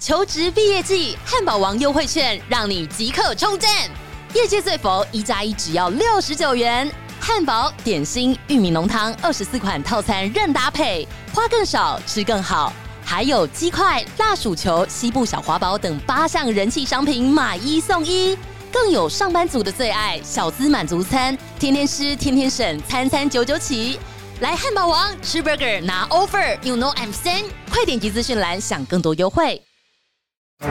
求职毕业季，汉堡王优惠券让你即刻冲赞！业界最佛，一加一只要六十九元，汉堡、点心、玉米浓汤二十四款套餐任搭配，花更少，吃更好。还有鸡块、辣薯球、西部小华堡等八项人气商品买一送一，更有上班族的最爱小资满足餐，天天吃天天省，餐餐九九起。来汉堡王吃 burger 拿 offer，you know I'm saying，快点击资讯栏享更多优惠。嘿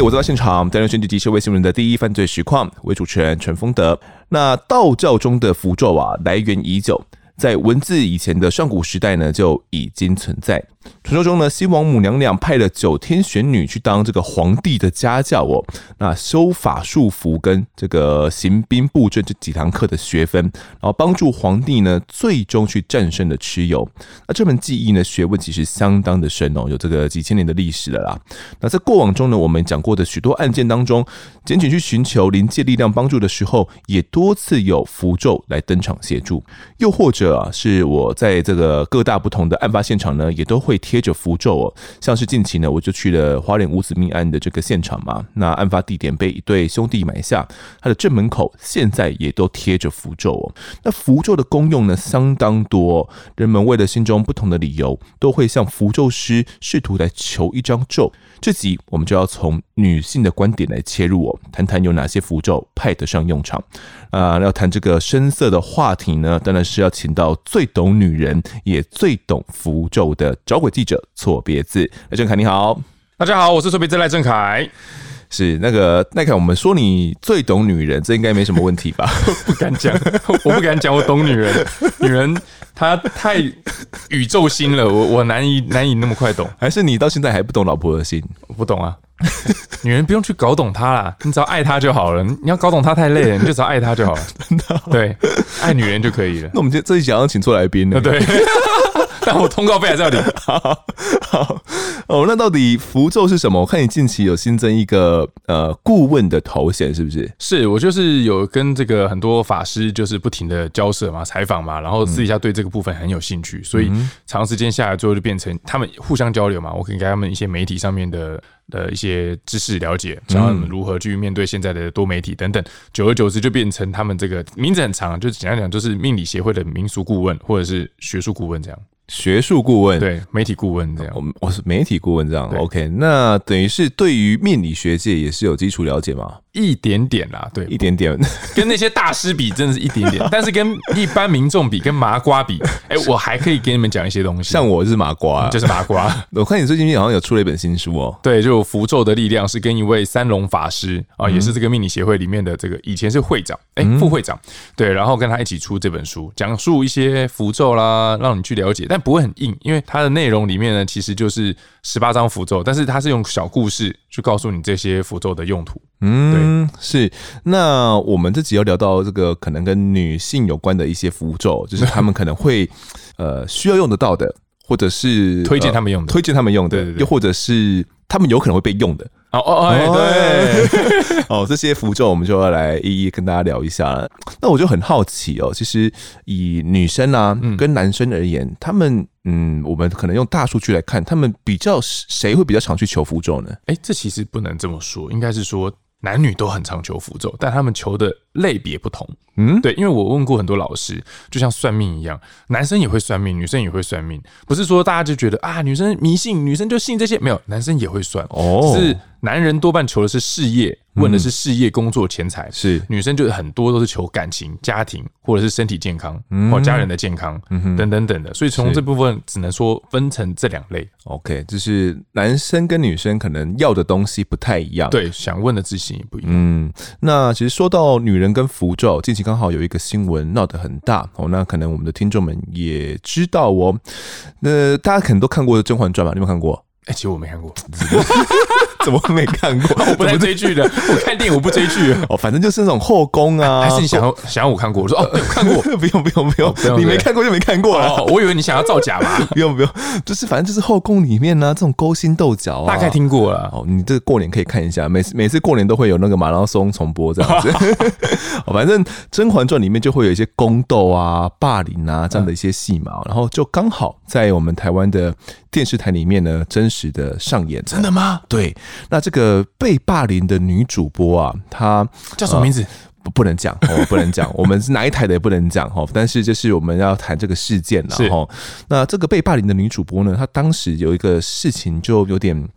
，hey, 我在现场，担任选举及社会新闻的第一犯罪实况，为主持人陈丰德。那道教中的符咒啊，来源已久。在文字以前的上古时代呢，就已经存在。传说中呢，西王母娘娘派了九天玄女去当这个皇帝的家教哦，那修法术符跟这个行兵布阵这几堂课的学分，然后帮助皇帝呢最终去战胜了蚩尤。那这门技艺呢，学问其实相当的深哦，有这个几千年的历史了啦。那在过往中呢，我们讲过的许多案件当中，仅仅去寻求灵界力量帮助的时候，也多次有符咒来登场协助，又或者。啊，是我在这个各大不同的案发现场呢，也都会会贴着符咒哦。像是近期呢，我就去了花莲五子命案的这个现场嘛，那案发地点被一对兄弟买下，他的正门口现在也都贴着符咒哦。那符咒的功用呢，相当多，人们为了心中不同的理由，都会向符咒师试图来求一张咒。这集我们就要从女性的观点来切入哦，谈谈有哪些符咒派得上用场。啊、要谈这个深色的话题呢，当然是要请到最懂女人也最懂符咒的找鬼记者错别字赖正凯，你好，大家好，我是错别字赖正凯。是那个赖凯，我们说你最懂女人，这应该没什么问题吧？不敢讲，我不敢讲，我懂女人，女人她太宇宙心了，我我难以难以那么快懂，还是你到现在还不懂老婆的心？我不懂啊。女人不用去搞懂她啦，你只要爱她就好了。你要搞懂她太累了，你就只要爱她就好了。对，爱女人就可以了。那我们这这一集要请错来宾了。对。但我通告费还在这里。好，好哦。那到底符咒是什么？我看你近期有新增一个呃顾问的头衔，是不是？是我就是有跟这个很多法师就是不停的交涉嘛、采访嘛，然后私底下对这个部分很有兴趣，嗯、所以长时间下来之后就变成他们互相交流嘛。我可以给他们一些媒体上面的的一些知识了解，教他们如何去面对现在的多媒体等等。久而久之就变成他们这个名字很长，就简单讲就是命理协会的民俗顾问或者是学术顾问这样。学术顾问，对，媒体顾问这样，我们我是媒体顾问这样，OK，那等于是对于命理学界也是有基础了解吗？一点点啦，对，一点点，跟那些大师比，真的是一点点。但是跟一般民众比，跟麻瓜比，哎，我还可以给你们讲一些东西。像我是麻瓜，就是麻瓜。我看你最近好像有出了一本新书哦。对，就符咒的力量是跟一位三龙法师啊，也是这个命理协会里面的这个以前是会长，哎，副会长。对，然后跟他一起出这本书，讲述一些符咒啦，让你去了解，但不会很硬，因为它的内容里面呢，其实就是十八张符咒，但是它是用小故事去告诉你这些符咒的用途。嗯。嗯，是。那我们这集要聊到这个可能跟女性有关的一些符咒，就是他们可能会 呃需要用得到的，或者是推荐他们用的，推荐他们用的，又或者是他们有可能会被用的。哦哦哎，对，哦，这些符咒我们就要来一一跟大家聊一下了。那我就很好奇哦，其实以女生啊跟男生而言，他们嗯，我们可能用大数据来看，他们比较谁会比较常去求符咒呢？哎，这其实不能这么说，应该是说。男女都很常求符咒，但他们求的类别不同。嗯，对，因为我问过很多老师，就像算命一样，男生也会算命，女生也会算命，不是说大家就觉得啊，女生迷信，女生就信这些，没有，男生也会算。哦，是男人多半求的是事业。问的是事业、工作、钱财，是女生就很多都是求感情、家庭，或者是身体健康，或家人的健康，等等等的。所以从这部分只能说分成这两类。OK，就是男生跟女生可能要的东西不太一样，对，想问的事情也不一样。嗯，那其实说到女人跟符咒，近期刚好有一个新闻闹得很大哦。那可能我们的听众们也知道哦，那大家可能都看过《甄嬛传》吧？你有没有看过？哎、欸，其实我没看过，怎么会没看过？我不太追剧的，我看电影我不追剧。哦，反正就是那种后宫啊，还是你想要想要我看过？我说哦，看过，不用不用不用，你没看过就没看过了。哦，我以为你想要造假嘛，不用不用，就是反正就是后宫里面呢、啊，这种勾心斗角啊，大概听过了。哦，你这过年可以看一下，每次每次过年都会有那个马拉松重播这样子。哦，反正《甄嬛传》里面就会有一些宫斗啊、霸凌啊这样的一些戏码，然后就刚好在我们台湾的电视台里面呢，真实的上演。真的吗？对，那这个被霸凌的女主播啊，她叫什么名字？不、呃、不能讲哦，不能讲。我们是哪一台的也不能讲哈。但是就是我们要谈这个事件了哈。那这个被霸凌的女主播呢，她当时有一个事情就有点，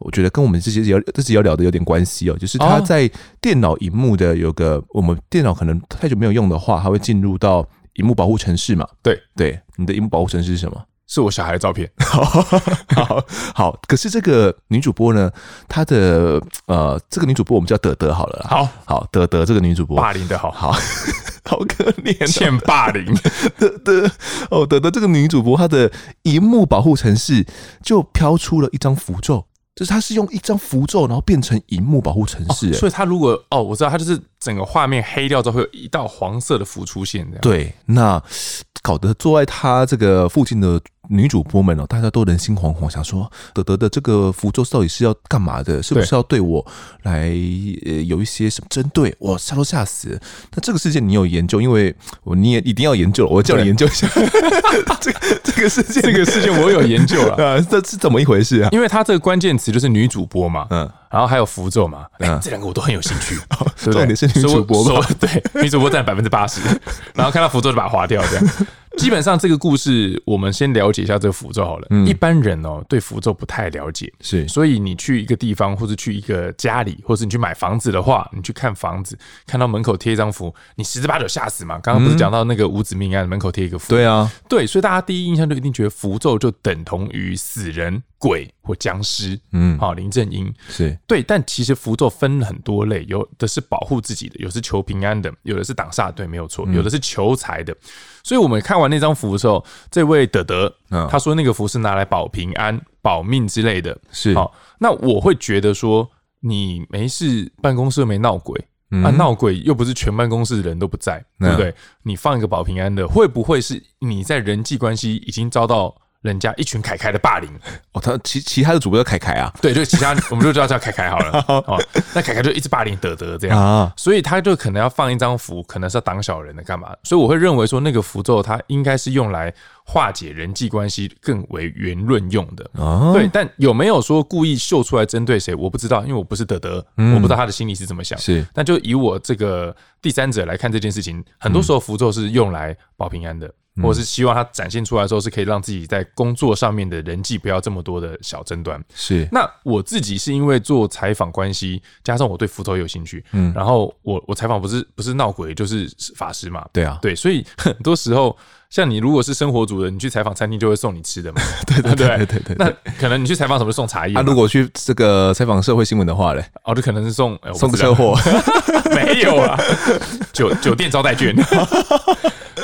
我觉得跟我们这些要自己要聊的有点关系哦。就是她在电脑荧幕的有个，我们电脑可能太久没有用的话，它会进入到荧幕保护城市嘛。对对，你的荧幕保护城市是什么？是我小孩的照片，好好好。可是这个女主播呢，她的呃，这个女主播我们叫德德好了。好好，德德这个女主播霸凌的好好 好可怜，欠霸凌。德德哦，德德这个女主播，她的荧幕保护城市就飘出了一张符咒，就是她是用一张符咒，然后变成荧幕保护城市。所以她如果哦，我知道，她就是整个画面黑掉之后，会有一道黄色的符出现。这样对，那搞得坐在他这个附近的。女主播们哦，大家都人心惶惶，想说德德的这个符咒到底是要干嘛的？是不是要对我来呃有一些什么针对？我吓都吓死了。那这个事件你有研究？因为我你也一定要研究，我叫你研究一下这个这个事件。这个事件我有研究了啊，这是怎么一回事啊？因为它这个关键词就是女主播嘛，嗯，然后还有符咒嘛，嗯，这两个我都很有兴趣。重点是女主播嘛，对，女主播占百分之八十，然后看到符咒就把它划掉，这样。基本上这个故事，我们先了解一下这个符咒好了。嗯，一般人哦对符咒不太了解，是，所以你去一个地方，或者去一个家里，或者你去买房子的话，你去看房子，看到门口贴一张符，你十之八九吓死嘛。刚刚不是讲到那个五子命案，门口贴一个符，对啊，对，所以大家第一印象就一定觉得符咒就等同于死人。鬼或僵尸，嗯，好，林正英是对，但其实符咒分很多类，有的是保护自己的，有的是求平安的，有的是挡煞，对，没有错，有的是求财的。所以我们看完那张符的时候，这位德德，他说那个符是拿来保平安、保命之类的，是好。那我会觉得说，你没事，办公室没闹鬼啊，闹鬼又不是全办公室的人都不在，对不对？你放一个保平安的，会不会是你在人际关系已经遭到？人家一群凯凯的霸凌哦，他其其他的主播叫凯凯啊，对，就其他 我们就叫叫凯凯好了 哦。那凯凯就一直霸凌德德这样啊，所以他就可能要放一张符，可能是要挡小人的干嘛？所以我会认为说那个符咒它应该是用来化解人际关系更为圆润用的啊。对，但有没有说故意秀出来针对谁？我不知道，因为我不是德德，我不知道他的心里是怎么想。是，但就以我这个第三者来看这件事情，很多时候符咒是用来保平安的。或者是希望他展现出来的时候，是可以让自己在工作上面的人际不要这么多的小争端。是，那我自己是因为做采访关系，加上我对斧头有兴趣，嗯，然后我我采访不是不是闹鬼就是法师嘛，对啊，对，所以 很多时候像你如果是生活组的，你去采访餐厅就会送你吃的嘛，对对对对对对。那可能你去采访什么送茶叶？啊，如果去这个采访社会新闻的话嘞，哦，就可能是送送个车祸，没有啊，酒酒店招待券，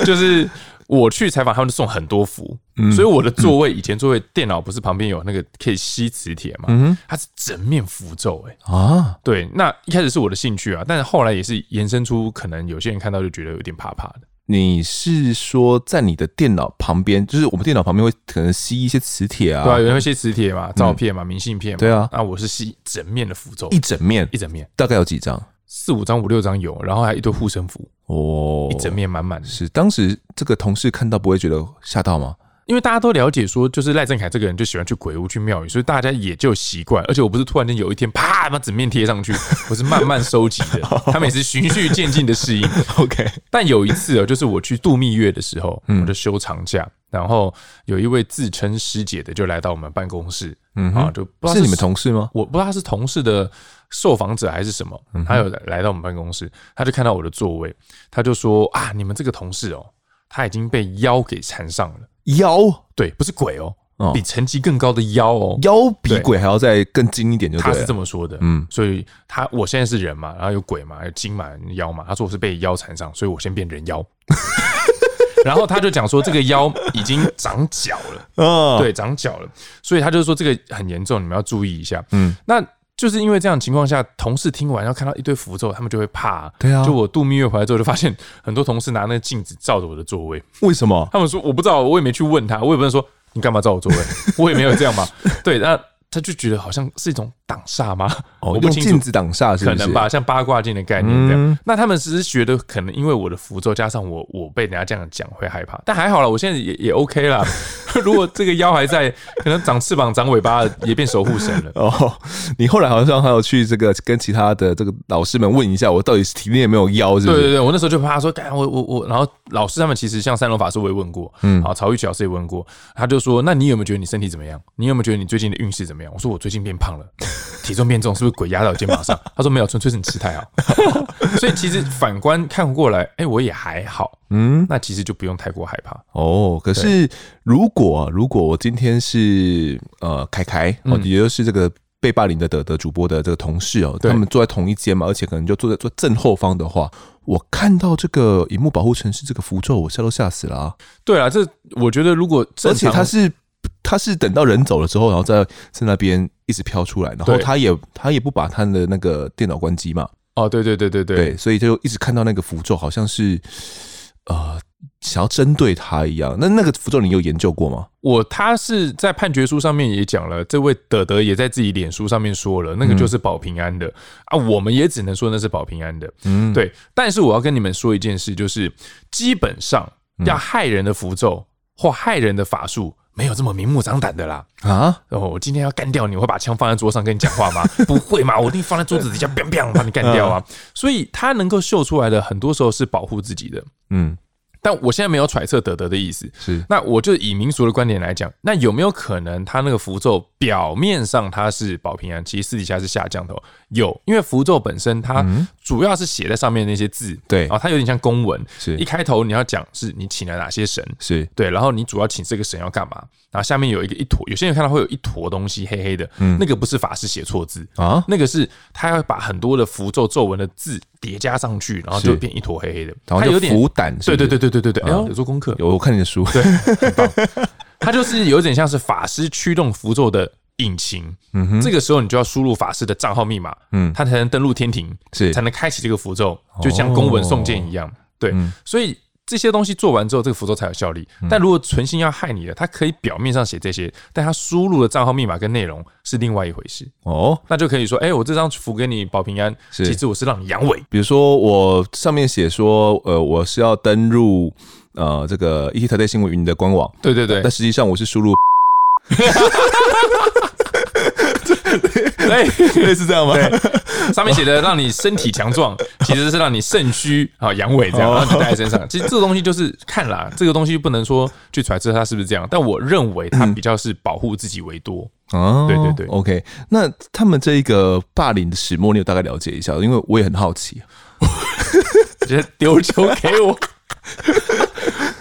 就是。我去采访，他们就送很多符，嗯、所以我的座位以前座位电脑不是旁边有那个可以吸磁铁嘛？嗯、它是整面符咒哎、欸、啊，对，那一开始是我的兴趣啊，但是后来也是延伸出可能有些人看到就觉得有点怕怕的。你是说在你的电脑旁边，就是我们电脑旁边会可能吸一些磁铁啊？对啊，有人会吸磁铁嘛，照片嘛，明信片嘛。对啊，那我是吸整面的符咒，一整面，一整面，大概有几张？四五张、五六张有，然后还一堆护身符哦，一整面满满的。是当时这个同事看到不会觉得吓到吗？因为大家都了解说，就是赖正凯这个人就喜欢去鬼屋、去庙宇，所以大家也就习惯。而且我不是突然间有一天啪把整面贴上去，我是慢慢收集的。他们也是循序渐进的适应。OK，但有一次哦，就是我去度蜜月的时候，我就休长假，然后有一位自称师姐的就来到我们办公室，嗯啊，就不知道是你们同事吗？我不知道他是同事的。受访者还是什么？他有来到我们办公室，他就看到我的座位，他就说：“啊，你们这个同事哦，他已经被妖给缠上了。妖，对，不是鬼哦，比层级更高的妖哦，妖比鬼还要再更精一点，就。他是这么说的。嗯，所以他我现在是人嘛，然后有鬼嘛，有精嘛，有妖嘛。他说我是被妖缠上，所以我先变人妖。然后他就讲说，这个妖已经长脚了，哦，对，长脚了，所以他就说这个很严重，你们要注意一下。嗯，那就是因为这样的情况下，同事听完要看到一堆符咒，他们就会怕。对啊，就我度蜜月回来之后，就发现很多同事拿那个镜子照着我的座位。为什么？他们说我不知道，我也没去问他，我也不能说你干嘛照我座位，我也没有这样嘛。对，那他就觉得好像是一种。挡煞吗？哦，用镜子挡煞是不是？可能吧，像八卦镜的概念这样。嗯、那他们只是觉得可能因为我的符咒加上我我被人家这样讲会害怕，但还好了，我现在也也 OK 啦。如果这个腰还在，可能长翅膀长尾巴也变守护神了。哦，你后来好像还有去这个跟其他的这个老师们问一下，我到底是体内有没有腰？是不是？对对对，我那时候就怕说，干我我我，然后老师他们其实像三龙法师我也问过，嗯，好，曹玉琪老师也问过，他就说，那你有没有觉得你身体怎么样？你有没有觉得你最近的运势怎么样？我说我最近变胖了，体重变重。是不是鬼压到我肩膀上？他说没有，纯粹是你吃太好。所以其实反观看过来，哎，我也还好。嗯，那其实就不用太过害怕哦。可是如果如果我今天是呃凯凯哦，也就是这个被霸凌的的的主播的这个同事哦，他们坐在同一间嘛，而且可能就坐在坐正后方的话，我看到这个荧幕保护城市这个符咒，我吓都吓死了啊！对啊，这我觉得如果而且他是。他是等到人走了之后，然后在在那边一直飘出来，然后他也他也不把他的那个电脑关机嘛。哦，对对对对对，对，所以就一直看到那个符咒，好像是呃想要针对他一样。那那个符咒你有研究过吗？我他是在判决书上面也讲了，这位德德也在自己脸书上面说了，那个就是保平安的、嗯、啊。我们也只能说那是保平安的，嗯，对。但是我要跟你们说一件事，就是基本上要害人的符咒或害人的法术。没有这么明目张胆的啦啊！然后我今天要干掉你，我会把枪放在桌上跟你讲话吗？不会嘛，我一定放在桌子底下，biang biang 把你干掉啊！所以他能够秀出来的，很多时候是保护自己的，嗯。但我现在没有揣测德德的意思，是。那我就以民俗的观点来讲，那有没有可能他那个符咒表面上它是保平安，其实私底下是下降头？有，因为符咒本身它主要是写在上面那些字，对，然后它有点像公文，是。一开头你要讲是你请了哪些神，是。对，然后你主要请这个神要干嘛，然后下面有一个一坨，有些人看到会有一坨东西黑黑的，嗯，那个不是法师写错字啊，那个是他要把很多的符咒咒文的字。叠加上去，然后就变一坨黑黑的。然后有点浮胆，对对对对对对对。有做功课，有我看你的书，对，很棒。它就是有点像是法师驱动符咒的引擎。嗯哼，这个时候你就要输入法师的账号密码，嗯，他才能登录天庭，是才能开启这个符咒，就像公文送件一样。对，所以。这些东西做完之后，这个符咒才有效力。但如果存心要害你的，他可以表面上写这些，但他输入的账号密码跟内容是另外一回事。哦，那就可以说，哎，我这张符给你保平安，其实我是让你阳痿。比如说，我上面写说，呃，我是要登入呃这个 ETtoday 新闻云的官网。对对对，但实际上我是输入。对，类似这样吗？对，上面写的让你身体强壮，其实是让你肾虚啊、阳痿这样，然后就带在身上。其实这个东西就是看啦，这个东西不能说去揣测它是不是这样，但我认为它比较是保护自己为多。哦，对对对，OK。那他们这一个霸凌的始末，你有大概了解一下？因为我也很好奇。直接丢球给我，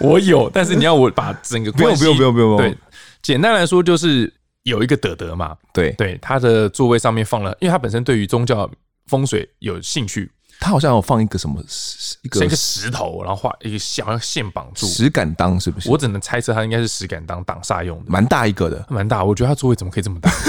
我有，但是你要我把整个关系，不用不用不用不用。对，简单来说就是。有一个德德嘛，对对，他的座位上面放了，因为他本身对于宗教风水有兴趣，他好像有放一个什么一个一个石头，然后画一个像好像线绑住石敢当，是不是？我只能猜测他应该是石敢当挡煞用的，蛮大一个的，蛮大。我觉得他座位怎么可以这么大？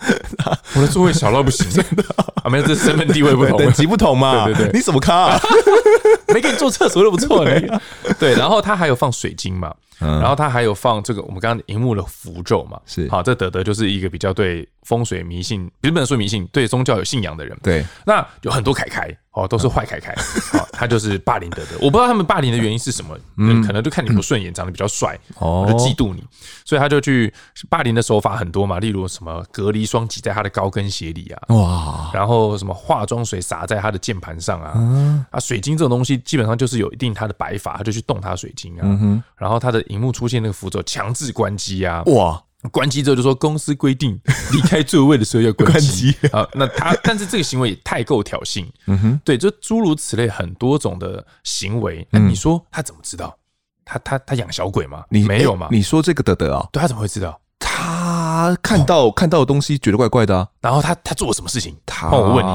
我的座位小到不行，真的 啊！没有，这身份地位不同，等级不同嘛。对对对，你什么咖啊？没给你做厕所都不错了。对，然后他还有放水晶嘛。然后他还有放这个我们刚刚荧幕的符咒嘛，是好，这德德就是一个比较对风水迷信，不能说迷信，对宗教有信仰的人。对，那有很多凯凯哦，都是坏凯凯，好，他就是霸凌德德。我不知道他们霸凌的原因是什么，嗯，可能就看你不顺眼，长得比较帅，哦，就嫉妒你，所以他就去霸凌的手法很多嘛，例如什么隔离霜挤在他的高跟鞋里啊，哇，然后什么化妆水洒在他的键盘上啊，啊，水晶这种东西基本上就是有一定他的摆法，他就去动他水晶啊，然后他的。荧幕出现那个符咒，强制关机啊！哇，关机之后就说公司规定 离开座位的时候要关机啊。那他，但是这个行为也太够挑衅。嗯哼，对，就诸如此类很多种的行为。那你说他怎么知道？他他他养小鬼吗？你没有吗？你说这个德德啊？对，他怎么会知道？他看到看到的东西觉得怪怪的啊。然后他他做了什么事情？他我问你，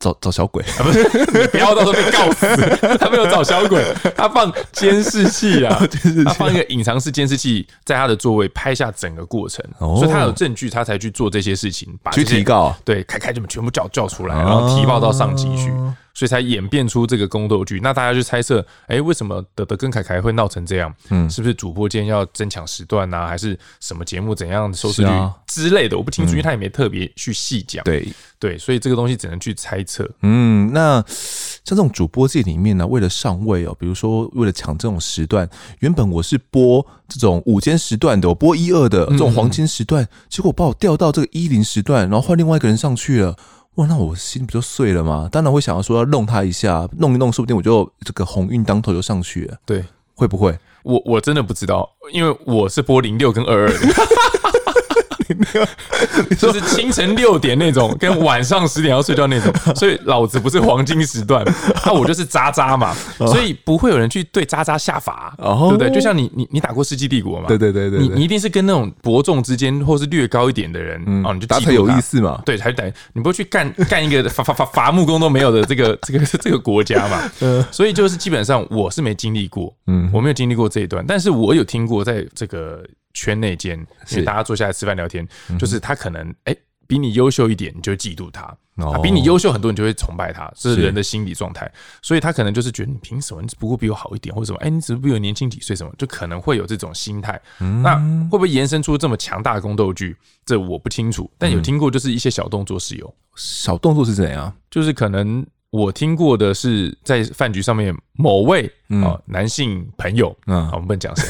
找找小鬼啊？不是，你不要到时候被告死。他没有找小鬼，他放 监视器啊，他放一个隐藏式监视器在他的座位拍下整个过程，哦、所以他有证据，他才去做这些事情，把去提告。对，凯凯就全部叫叫出来，然后提报到上级去。哦所以才演变出这个宫斗剧。那大家就猜测，哎、欸，为什么德德跟凯凯会闹成这样？嗯，是不是主播间要争抢时段呐、啊，还是什么节目怎样收视率之类的？我不清楚，因为他也没特别去细讲。对对，所以这个东西只能去猜测。嗯，那像这种主播界里面呢，为了上位哦，比如说为了抢这种时段，原本我是播这种午间时段的，我播一二的这种黄金时段，结果把我调到这个一零时段，然后换另外一个人上去了。哇，那我心不就碎了吗？当然会想要说要弄他一下，弄一弄，说不定我就这个鸿运当头就上去了。对，会不会？我我真的不知道，因为我是播零六跟二二的。就是清晨六点那种，跟晚上十点要睡觉那种，所以老子不是黄金时段，那我就是渣渣嘛，所以不会有人去对渣渣下法，对不对？就像你你你打过世纪帝国嘛，对对对对，你你一定是跟那种伯仲之间或是略高一点的人哦，你就打才有意思嘛，对，才等你不会去干干一个伐伐伐伐木工都没有的这个这个这个国家嘛，所以就是基本上我是没经历过，嗯，我没有经历过这一段，但是我有听过在这个。圈内间，因为大家坐下来吃饭聊天，就是他可能哎、欸、比你优秀一点，你就嫉妒他；他，比你优秀很多，你就会崇拜他。这是人的心理状态，所以他可能就是觉得你凭什么？你只不过比我好一点，或者什么？哎，你只不过比我年轻几岁，什么就可能会有这种心态。那会不会延伸出这么强大的宫斗剧？这我不清楚，但有听过，就是一些小动作是有。小动作是怎样？就是可能。我听过的是在饭局上面某位啊男性朋友，嗯，我们不能讲谁，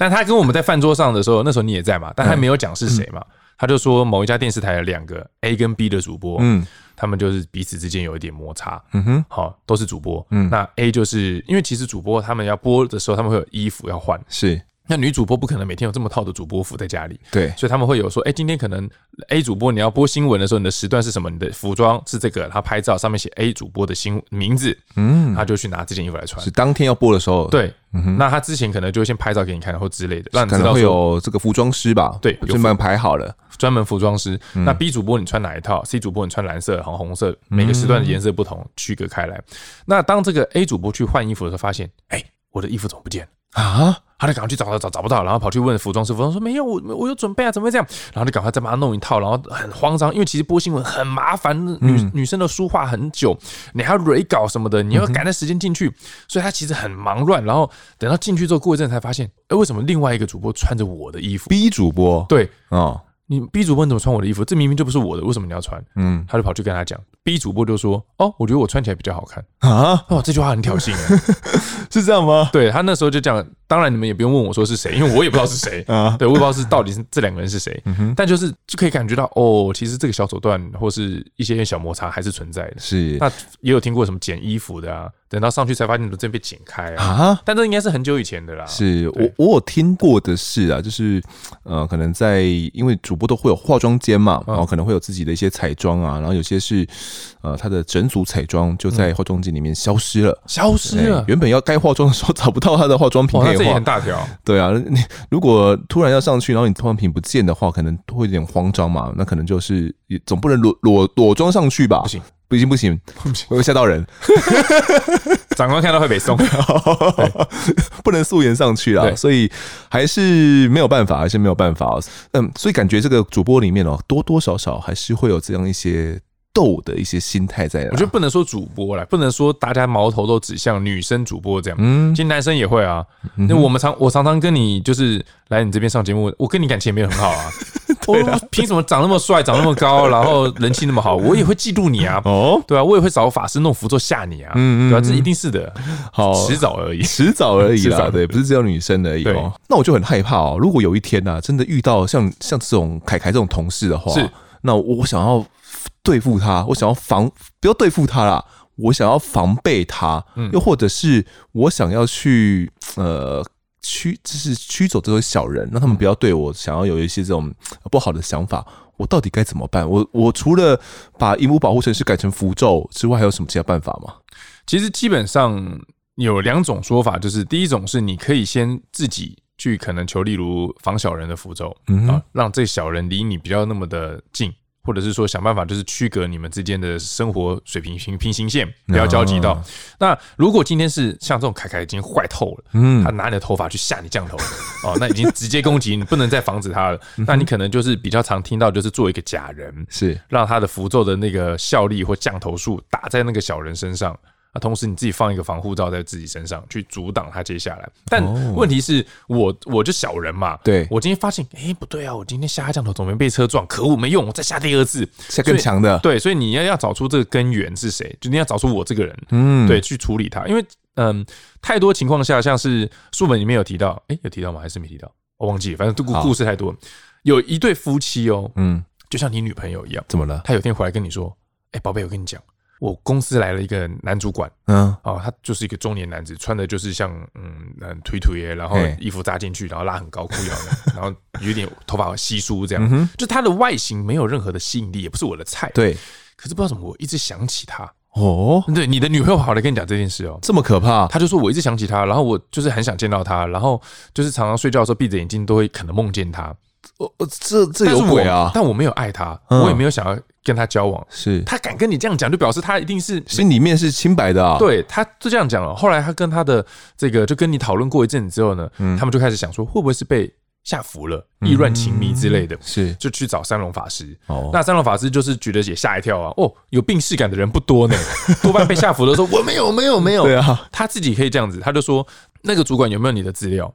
但他跟我们在饭桌上的时候，那时候你也在嘛，但他没有讲是谁嘛，他就说某一家电视台的两个 A 跟 B 的主播，嗯，他们就是彼此之间有一点摩擦，嗯哼，好，都是主播，嗯，那 A 就是因为其实主播他们要播的时候，他们会有衣服要换，是。那女主播不可能每天有这么套的主播服在家里，对，所以他们会有说，哎，今天可能 A 主播你要播新闻的时候，你的时段是什么？你的服装是这个，他拍照上面写 A 主播的新名字，嗯，他就去拿这件衣服来穿。是当天要播的时候，对，那他之前可能就会先拍照给你看，或之类的，让你知道会有这个服装师吧？对，专门排好了，专门服装师。那 B 主播你穿哪一套？C 主播你穿蓝色、红红色，每个时段的颜色不同，区隔开来。那当这个 A 主播去换衣服的时候，发现，哎，我的衣服怎么不见了？啊！他就赶快去找找找找不到，然后跑去问服装师，服装说没有，我我有准备啊，怎么会这样？然后就赶快再帮他弄一套，然后很慌张，因为其实播新闻很麻烦，女女生的书画很久，你还要蕊稿什么的，你要赶在时间进去，所以他其实很忙乱。然后等到进去之后，过一阵才发现，哎，为什么另外一个主播穿着我的衣服？B 主播对哦。你 B 主播你怎么穿我的衣服？这明明就不是我的，为什么你要穿？嗯，他就跑去跟他讲。B 主播就说：“哦，我觉得我穿起来比较好看啊。”哦，这句话很挑衅，是这样吗？对，他那时候就讲。当然你们也不用问我说是谁，因为我也不知道是谁啊。对，我也不知道是到底是这两个人是谁。但就是就可以感觉到哦，其实这个小手段或是一些小摩擦还是存在的。是，那也有听过什么剪衣服的啊？等到上去才发现你的这被剪开啊！但这应该是很久以前的啦。是我我有听过的是啊，就是呃，可能在因为主播都会有化妆间嘛，然后可能会有自己的一些彩妆啊，然后有些是呃他的整组彩妆就在化妆间里面消失了，消失了。原本要该化妆的时候 找不到他的化妆品，这也很大条。对啊，你如果突然要上去，然后你化妆品不见的话，可能会有点慌张嘛。那可能就是总不能裸裸裸装上去吧？不行。不行不行，我会吓到人。长官看到会被送，不能素颜上去啊，所以还是没有办法，还是没有办法。嗯，所以感觉这个主播里面哦，多多少少还是会有这样一些。斗的一些心态在，我觉得不能说主播啦，不能说大家矛头都指向女生主播这样，嗯，其实男生也会啊。那我们常我常常跟你就是来你这边上节目，我跟你感情也没有很好啊。对啊，凭什么长那么帅，长那么高，然后人气那么好，我也会嫉妒你啊。哦，对啊，我也会找法师弄符咒吓你啊。嗯嗯，对啊，这一定是的。好，迟早而已，迟早而已啦。对，不是只有女生而已哦。那我就很害怕哦，如果有一天呐，真的遇到像像这种凯凯这种同事的话，是，那我想要。对付他，我想要防，不要对付他啦，我想要防备他，嗯，又或者是我想要去呃驱，就是驱走这些小人，让他们不要对我想要有一些这种不好的想法。我到底该怎么办？我我除了把荧幕保护城市改成符咒之外，还有什么其他办法吗？其实基本上有两种说法，就是第一种是你可以先自己去可能求，例如防小人的符咒，嗯，啊，让这小人离你比较那么的近。或或者是说想办法就是区隔你们之间的生活水平平平行线，不要交集到。哦、那如果今天是像这种凯凯已经坏透了，嗯，他拿你的头发去吓你降头 哦，那已经直接攻击你，不能再防止他了。那你可能就是比较常听到就是做一个假人，是让他的符咒的那个效力或降头术打在那个小人身上。啊，同时你自己放一个防护罩在自己身上，去阻挡他接下来。但问题是我，我就小人嘛。对，我今天发现，哎、欸，不对啊，我今天下他降头总没被车撞，可恶，没用，我再下第二次，下更强的。对，所以你要要找出这个根源是谁，就你要找出我这个人，嗯，对，去处理他。因为，嗯，太多情况下，像是书本里面有提到，哎、欸，有提到吗？还是没提到？我忘记了，反正故故事太多。有一对夫妻哦，嗯，就像你女朋友一样，怎么了？他有天回来跟你说，哎、欸，宝贝，我跟你讲。我公司来了一个男主管，嗯，哦，他就是一个中年男子，穿的就是像嗯嗯腿腿耶，然后衣服扎进去，然后拉很高裤腰的，然后有点头发稀疏这样，嗯、就他的外形没有任何的吸引力，也不是我的菜，对。可是不知道怎么，我一直想起他哦，对，你的女朋友跑来跟你讲这件事哦，这么可怕？他就说我一直想起他，然后我就是很想见到他，然后就是常常睡觉的时候闭着眼睛都会可能梦见他。哦，这这有鬼啊！但我没有爱他，我也没有想要跟他交往。是他敢跟你这样讲，就表示他一定是心里面是清白的啊。对，他就这样讲了。后来他跟他的这个就跟你讨论过一阵子之后呢，他们就开始想说，会不会是被吓服了，意乱情迷之类的。是，就去找三龙法师。哦，那三龙法师就是觉得也吓一跳啊。哦，有病逝感的人不多呢，多半被吓服的时候，我没有，没有，没有。对啊，他自己可以这样子，他就说那个主管有没有你的资料？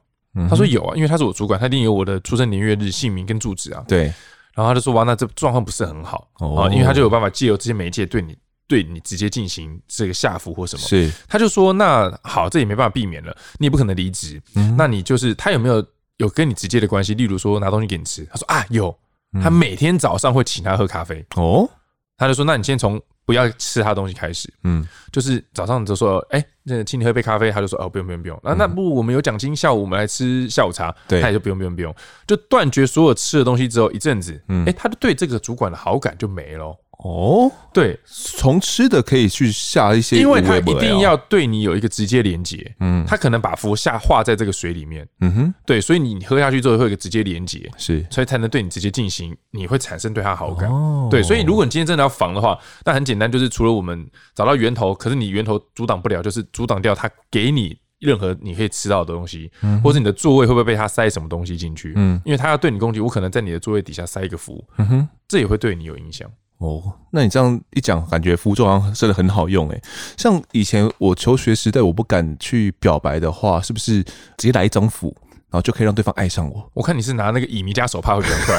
他说有啊，因为他是我主管，他一定有我的出生年月日、姓名跟住址啊。对，然后他就说哇，那这状况不是很好啊，因为他就有办法借由这些媒介对你、对你直接进行这个下服或什么。是，他就说那好，这也没办法避免了，你也不可能离职。那你就是他有没有有跟你直接的关系？例如说拿东西给你吃，他说啊有，他每天早上会请他喝咖啡。哦，他就说那你先从。不要吃他东西开始，嗯，就是早上就说，哎，那请你喝杯咖啡，他就说，哦，不用不用不用，那那不我们有奖金，下午我们来吃下午茶，对，他也就不用不用不用，就断绝所有吃的东西之后一阵子，嗯，哎，他就对这个主管的好感就没了。哦，对，从吃的可以去下一些，因为它一定要对你有一个直接连接，嗯，它可能把符下化在这个水里面，嗯哼，对，所以你喝下去之后会有一个直接连接，是，所以才能对你直接进行，你会产生对它好感，哦，对，所以如果你今天真的要防的话，那很简单，就是除了我们找到源头，可是你源头阻挡不了，就是阻挡掉它给你任何你可以吃到的东西，嗯，或者你的座位会不会被它塞什么东西进去，嗯，因为它要对你攻击，我可能在你的座位底下塞一个符，嗯哼，这也会对你有影响。哦，那你这样一讲，感觉符咒好像真的很好用诶。像以前我求学时代，我不敢去表白的话，是不是直接来一张符，然后就可以让对方爱上我？我看你是拿那个乙醚加手帕会比较快，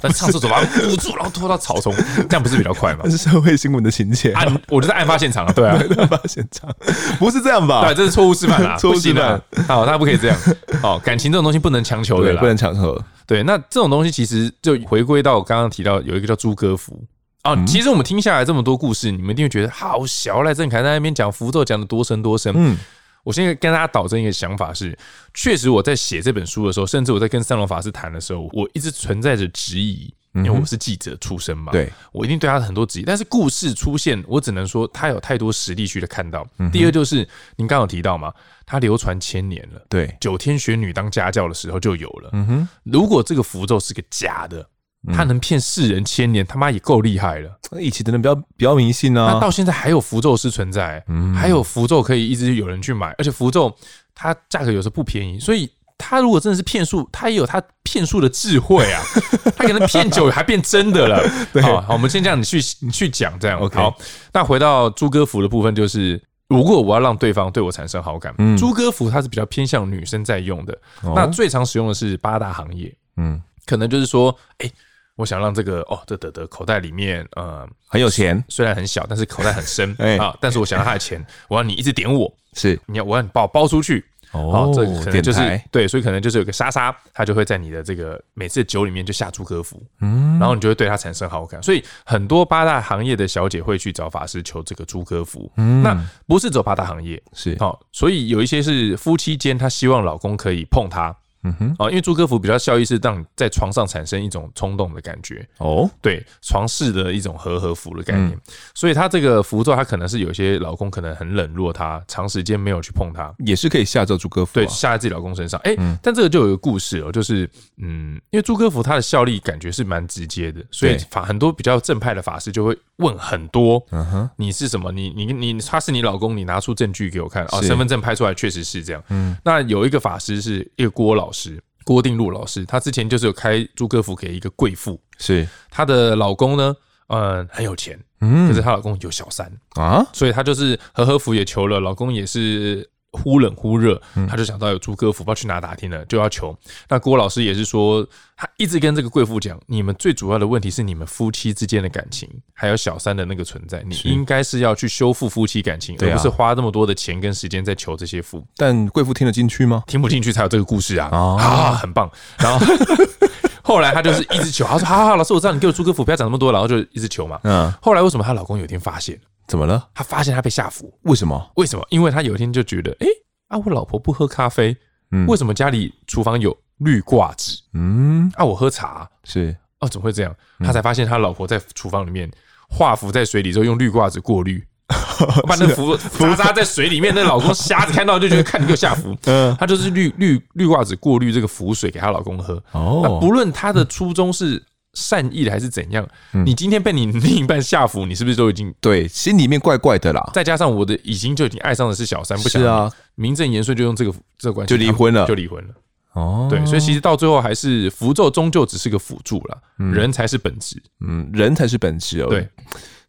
但上厕所把它捂住，然后拖到草丛，这样不是比较快吗？这 是社会新闻的情节。案，我就在案发现场啊，对啊，案发现场不是这样吧？对，这是错误示范啊，错误示范。好，他不可以这样。哦，感情这种东西不能强求的，不能强求。对，那这种东西其实就回归到我刚刚提到有一个叫朱哥符。哦，其实我们听下来这么多故事，你们一定会觉得好小赖正凯在那边讲符咒讲的多深多深。嗯，我现在跟大家导正一个想法是，确实我在写这本书的时候，甚至我在跟三龙法师谈的时候，我一直存在着质疑，因为我是记者出身嘛，对，我一定对他很多质疑。但是故事出现，我只能说他有太多实力去的看到。第二就是您刚刚有提到嘛，他流传千年了，对，九天玄女当家教的时候就有了。嗯哼，如果这个符咒是个假的。他能骗世人千年，他妈也够厉害了。以前的人比较比较迷信啊，那到现在还有符咒师存在，还有符咒可以一直有人去买，而且符咒它价格有时候不便宜，所以他如果真的是骗术，他也有他骗术的智慧啊，他可能骗久还变真的了。好，好，我们先这样，你去你去讲这样。OK，好，那回到朱哥符的部分，就是如果我要让对方对我产生好感，朱哥符它是比较偏向女生在用的，那最常使用的是八大行业，嗯，可能就是说，哎。我想让这个哦，这德德口袋里面呃很有钱，虽然很小，但是口袋很深 啊。但是我想要他的钱，我要你一直点我，是你要我要你把我包出去哦。这可能就是对，所以可能就是有个莎莎，她就会在你的这个每次酒里面就下朱哥符，嗯，然后你就会对她产生好感。所以很多八大行业的小姐会去找法师求这个朱哥符，嗯，那不是走八大行业是好，所以有一些是夫妻间，她希望老公可以碰他。嗯哼，啊，因为朱哥符比较效益是让你在床上产生一种冲动的感觉哦，对，床事的一种和和服的概念，嗯、所以他这个符咒，他可能是有些老公可能很冷落他，长时间没有去碰他，也是可以下咒朱哥符，对，下在自己老公身上。哎、欸，嗯、但这个就有一个故事哦，就是嗯，因为朱哥符它的效力感觉是蛮直接的，所以法很多比较正派的法师就会问很多，嗯哼，你是什么？你你你他是你老公？你拿出证据给我看啊，身份证拍出来确实是这样。嗯，那有一个法师是一个郭老师。郭定禄老师，他之前就是有开朱哥府给一个贵妇，是她的老公呢，嗯，很有钱，嗯，可是她老公有小三啊，所以她就是和和服也求了，老公也是。忽冷忽热，他就想到有朱哥福，不知道去哪打听了，就要求。那郭老师也是说，他一直跟这个贵妇讲，你们最主要的问题是你们夫妻之间的感情，还有小三的那个存在，你应该是要去修复夫妻感情，而不是花这么多的钱跟时间在求这些富。但贵妇听得进去吗？听不进去才有这个故事啊！啊，很棒。然后 后来他就是一直求，他说：“好好好，老师，我知道你给我朱哥福，不要讲那么多。”然后就一直求嘛。嗯。后来为什么她老公有一天发现？怎么了？他发现他被下服，为什么？为什么？因为他有一天就觉得，哎，啊，我老婆不喝咖啡，嗯，为什么家里厨房有绿挂纸？嗯，啊，我喝茶，是，哦，怎么会这样？他才发现他老婆在厨房里面画符在水里之后用绿挂纸过滤，把那符符扎在水里面，那老公瞎子看到就觉得看你给我下符，嗯，他就是绿绿绿挂纸过滤这个符水给她老公喝。哦，那不论他的初衷是。善意的还是怎样？你今天被你另一半下符，你是不是都已经对心里面怪怪的啦？再加上我的已经就已经爱上的是小三，不想是啊，名正言顺就用这个这个关系就离婚了，就离婚了。哦，对，所以其实到最后还是符咒终究只是个辅助了，人才是本质，嗯，人才是本质哦。对，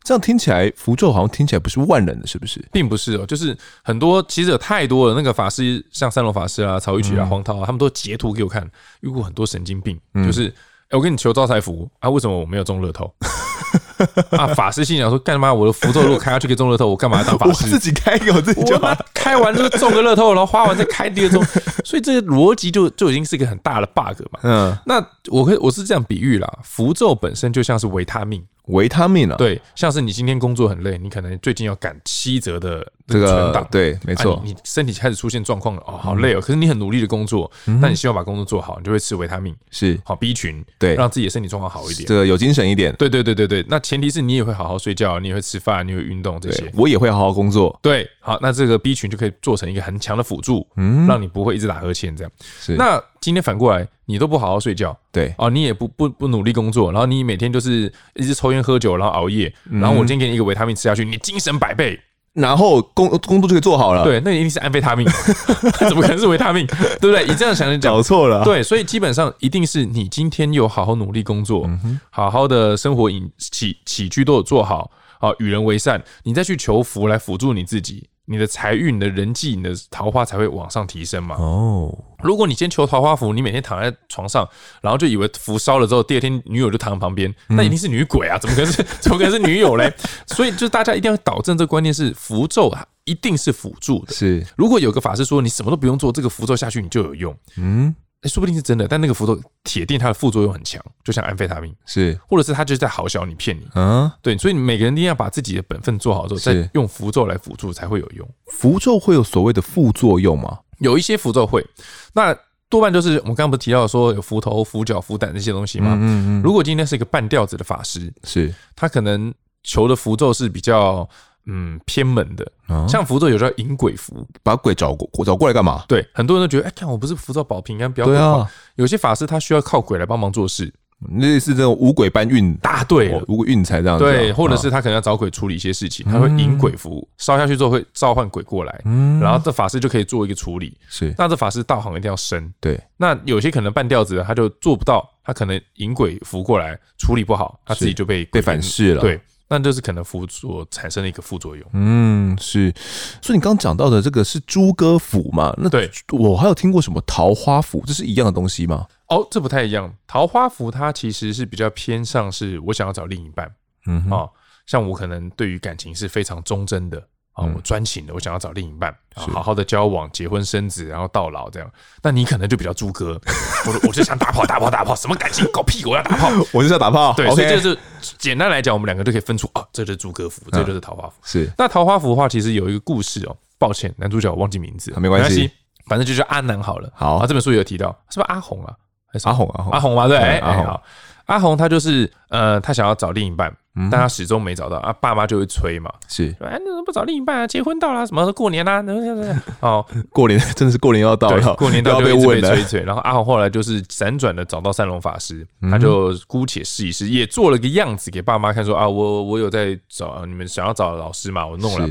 这样听起来符咒好像听起来不是万能的，是不是？并不是哦，就是很多其实有太多的那个法师，像三龙法师啊、曹玉曲啊、黄涛啊，他们都截图给我看，遇过很多神经病，就是。我跟你求招财符啊？为什么我没有中乐透？啊！法师心想说：干嘛？我的符咒如果开下去可以中乐透，我干嘛要当法师？我自己开一个，我自己就 开完就中个乐透，然后花完再开第二中，所以这个逻辑就就已经是一个很大的 bug 嘛。嗯，那我可以我是这样比喻啦，符咒本身就像是维他命。维他命啊，对，像是你今天工作很累，你可能最近要赶七折的这个存档，对，没错，你身体开始出现状况了，哦，好累哦，可是你很努力的工作，那你希望把工作做好，你就会吃维他命，是。好 B 群，对，让自己的身体状况好一点，这个有精神一点，对对对对对，那前提是你也会好好睡觉，你也会吃饭，你会运动这些，我也会好好工作，对，好，那这个 B 群就可以做成一个很强的辅助，嗯，让你不会一直打呵欠这样，是，那今天反过来。你都不好好睡觉，对啊，你也不不不努力工作，然后你每天就是一直抽烟喝酒，然后熬夜，然后我今天给你一个维他命吃下去，你精神百倍，然后工工作就可以做好了。对，那一定是安非他命，怎么可能是维他命？对不对？你这样想就讲错了。对，所以基本上一定是你今天有好好努力工作，好好的生活饮起起居都有做好，好与人为善，你再去求福来辅助你自己。你的财运、你的人际、你的桃花才会往上提升嘛。哦，如果你先求桃花符，你每天躺在床上，然后就以为符烧了之后，第二天女友就躺在旁边，那一定是女鬼啊！怎么可能是？怎么可能是女友嘞？所以，就大家一定要导正这个观念：是符咒啊，一定是辅助的。是，如果有个法师说你什么都不用做，这个符咒下去你就有用。嗯。说不定是真的，但那个符咒铁定它的副作用很强，就像安非他命是，或者是他就是在好小你骗你，嗯，对，所以每个人一定要把自己的本分做好之后，再用符咒来辅助才会有用。符咒会有所谓的副作用吗？有一些符咒会，那多半就是我们刚刚不是提到说有符头、符脚、符胆这些东西吗？嗯嗯。如果今天是一个半吊子的法师，是他可能求的符咒是比较。嗯，偏门的，像符咒有叫引鬼符，把鬼找过找过来干嘛？对，很多人都觉得，哎，看我不是符咒保平安，不要鬼话。有些法师他需要靠鬼来帮忙做事，类似这种五鬼搬运大队，五鬼运财这样子。对，或者是他可能要找鬼处理一些事情，他会引鬼符烧下去之后会召唤鬼过来，然后这法师就可以做一个处理。是，那这法师道行一定要深。对，那有些可能半吊子的他就做不到，他可能引鬼符过来处理不好，他自己就被被反噬了。对。那就是可能辅佐产生了一个副作用。嗯，是。所以你刚刚讲到的这个是朱哥府嘛？那对，我还有听过什么桃花府，这是一样的东西吗？哦，这不太一样。桃花符它其实是比较偏向是我想要找另一半。嗯啊，哦，像我可能对于感情是非常忠贞的。啊，我专情的，我想要找另一半，好好的交往、结婚、生子，然后到老这样。那你可能就比较猪哥，我我就想打炮、打炮、打炮，什么感情搞屁，我要打炮，我就是要打炮。对，所以就是简单来讲，我们两个就可以分出啊，这就是朱哥符，这就是桃花符。是，那桃花符的话，其实有一个故事哦。抱歉，男主角我忘记名字，没关系。反正就叫阿南好了。好，啊，这本书也有提到，是不是阿红啊？还是阿红？阿红？阿红吗？对，哎，阿红。好阿红他就是呃，他想要找另一半，但他始终没找到啊，爸妈就会催嘛，是，哎，你怎么不找另一半啊？结婚到了，什么时候过年啊？哦，过年真的是过年要到了，过年到就一直被催催。然后阿红后来就是辗转的找到三龙法师，他就姑且试一试，也做了个样子给爸妈看，说啊，我我有在找你们想要找的老师嘛，我弄了。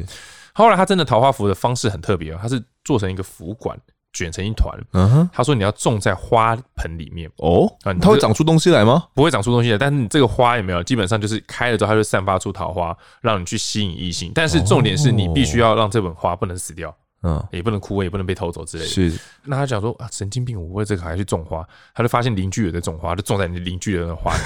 后来他真的桃花符的方式很特别哦，他是做成一个符管。卷成一团，嗯哼，他说你要种在花盆里面哦，它会长出东西来吗？不会长出东西来，但是你这个花有没有？基本上就是开了之后，它就散发出桃花，让你去吸引异性。但是重点是你必须要让这本花不能死掉。嗯，也不能枯萎，也不能被偷走之类的。是，那他讲说啊，神经病，我为这个还去种花，他就发现邻居也在种花，就种在你邻居的那个花里，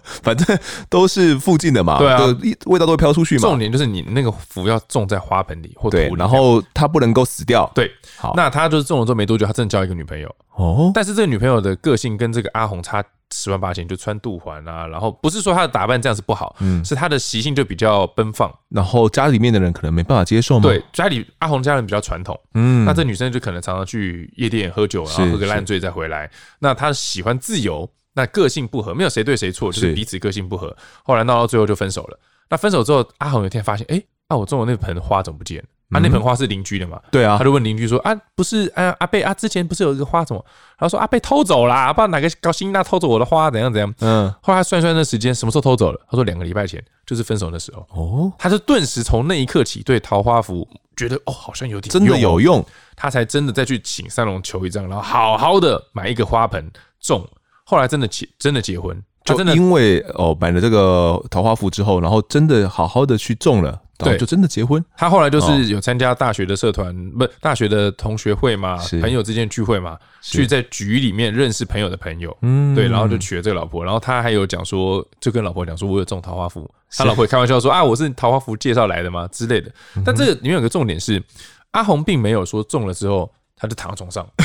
反正都是附近的嘛，对啊，味道都会飘出去嘛。重点就是你那个符要种在花盆里或土里，然后它不能够死掉。对，好，那他就是种了之后没多久，他真的交一个女朋友哦，但是这个女朋友的个性跟这个阿红差。十万八千就穿肚环啊，然后不是说他的打扮这样子不好，嗯，是他的习性就比较奔放，然后家里面的人可能没办法接受嘛。对，家里阿红家人比较传统，嗯，那这女生就可能常常去夜店喝酒，然后喝个烂醉再回来。那她喜欢自由，那个性不合，没有谁对谁错，就是彼此个性不合。后来闹到最后就分手了。那分手之后，阿红有一天发现，哎，啊我种的那盆花怎么不见了？啊，那盆花是邻居的嘛？对啊，他就问邻居说：“啊，不是，啊，阿贝啊，之前不是有一个花什么？”然后说：“阿贝偷走啦，不知道哪个高辛娜偷走我的花，怎样怎样？”嗯，后来算算那时间，什么时候偷走了？他说两个礼拜前，就是分手的时候。哦，他就顿时从那一刻起对桃花符觉得哦，好像有点真的有用，他才真的再去请三龙求一张，然后好好的买一个花盆种。后来真的结真的结婚，就因为哦买了这个桃花符之后，然后真的好好的去种了。对，就真的结婚。他后来就是有参加大学的社团，不，大学的同学会嘛，朋友之间聚会嘛，去在局里面认识朋友的朋友，嗯，对，然后就娶了这个老婆。然后他还有讲说，就跟老婆讲说，我有种桃花符。他老婆开玩笑说啊，我是桃花符介绍来的吗之类的。但这个里面有个重点是，阿红并没有说中了之后，他就躺在床上。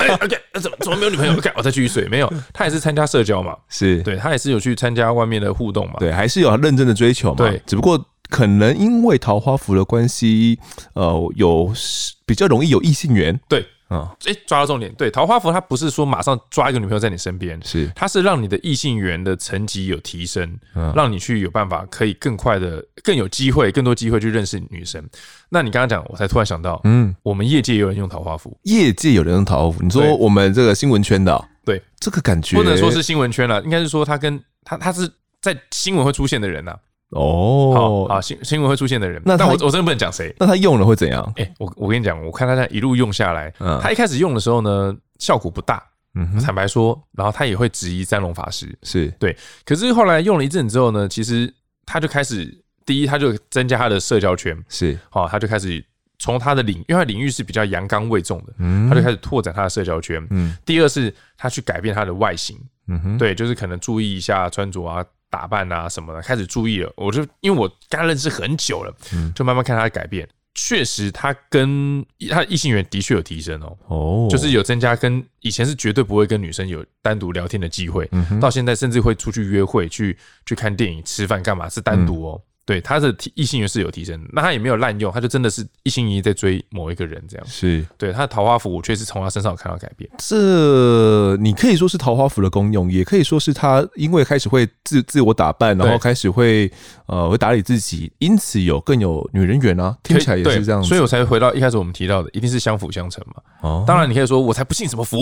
哎，OK，怎么怎么没有女朋友？OK，我再继续睡。没有，他也是参加社交嘛，是对，他也是有去参加外面的互动嘛，对，还是有认真的追求嘛，对，只不过。可能因为桃花符的关系，呃，有比较容易有异性缘。对，啊，哎，抓到重点。对，桃花符它不是说马上抓一个女朋友在你身边，是，它是让你的异性缘的层级有提升，嗯，让你去有办法可以更快的、更有机会、更多机会去认识女生。那你刚刚讲，我才突然想到，嗯，我们业界有人用桃花符，业界有人用桃花符。你说我们这个新闻圈的，对，这个感觉不能说是新闻圈了，应该是说他跟他他是在新闻会出现的人呐。哦，好，新新闻会出现的人，那但我我真的不能讲谁。那他用了会怎样？哎、欸，我我跟你讲，我看他在一路用下来，嗯，他一开始用的时候呢，效果不大，嗯哼，坦白说，然后他也会质疑三龙法师，是对。可是后来用了一阵之后呢，其实他就开始，第一，他就增加他的社交圈，是，好，他就开始从他的领，因为他领域是比较阳刚味重的，嗯，他就开始拓展他的社交圈，嗯。第二是他去改变他的外形，嗯哼，对，就是可能注意一下穿着啊。打扮啊什么的，开始注意了。我就因为我跟他认识很久了，就慢慢看他的改变。确实，他跟他异性缘的确有提升哦。哦，就是有增加，跟以前是绝对不会跟女生有单独聊天的机会，到现在甚至会出去约会、去去看电影、吃饭干嘛是单独哦。对，他的异性缘是有提升，那他也没有滥用，他就真的是一心一意在追某一个人这样。是，对，他的桃花符，我确实从他身上有看到改变。这你可以说是桃花符的功用，也可以说是他因为开始会自自我打扮，然后开始会呃会打理自己，因此有更有女人缘啊。听起来也是这样，所以我才回到一开始我们提到的，一定是相辅相成嘛。哦，当然你可以说我才不信什么符，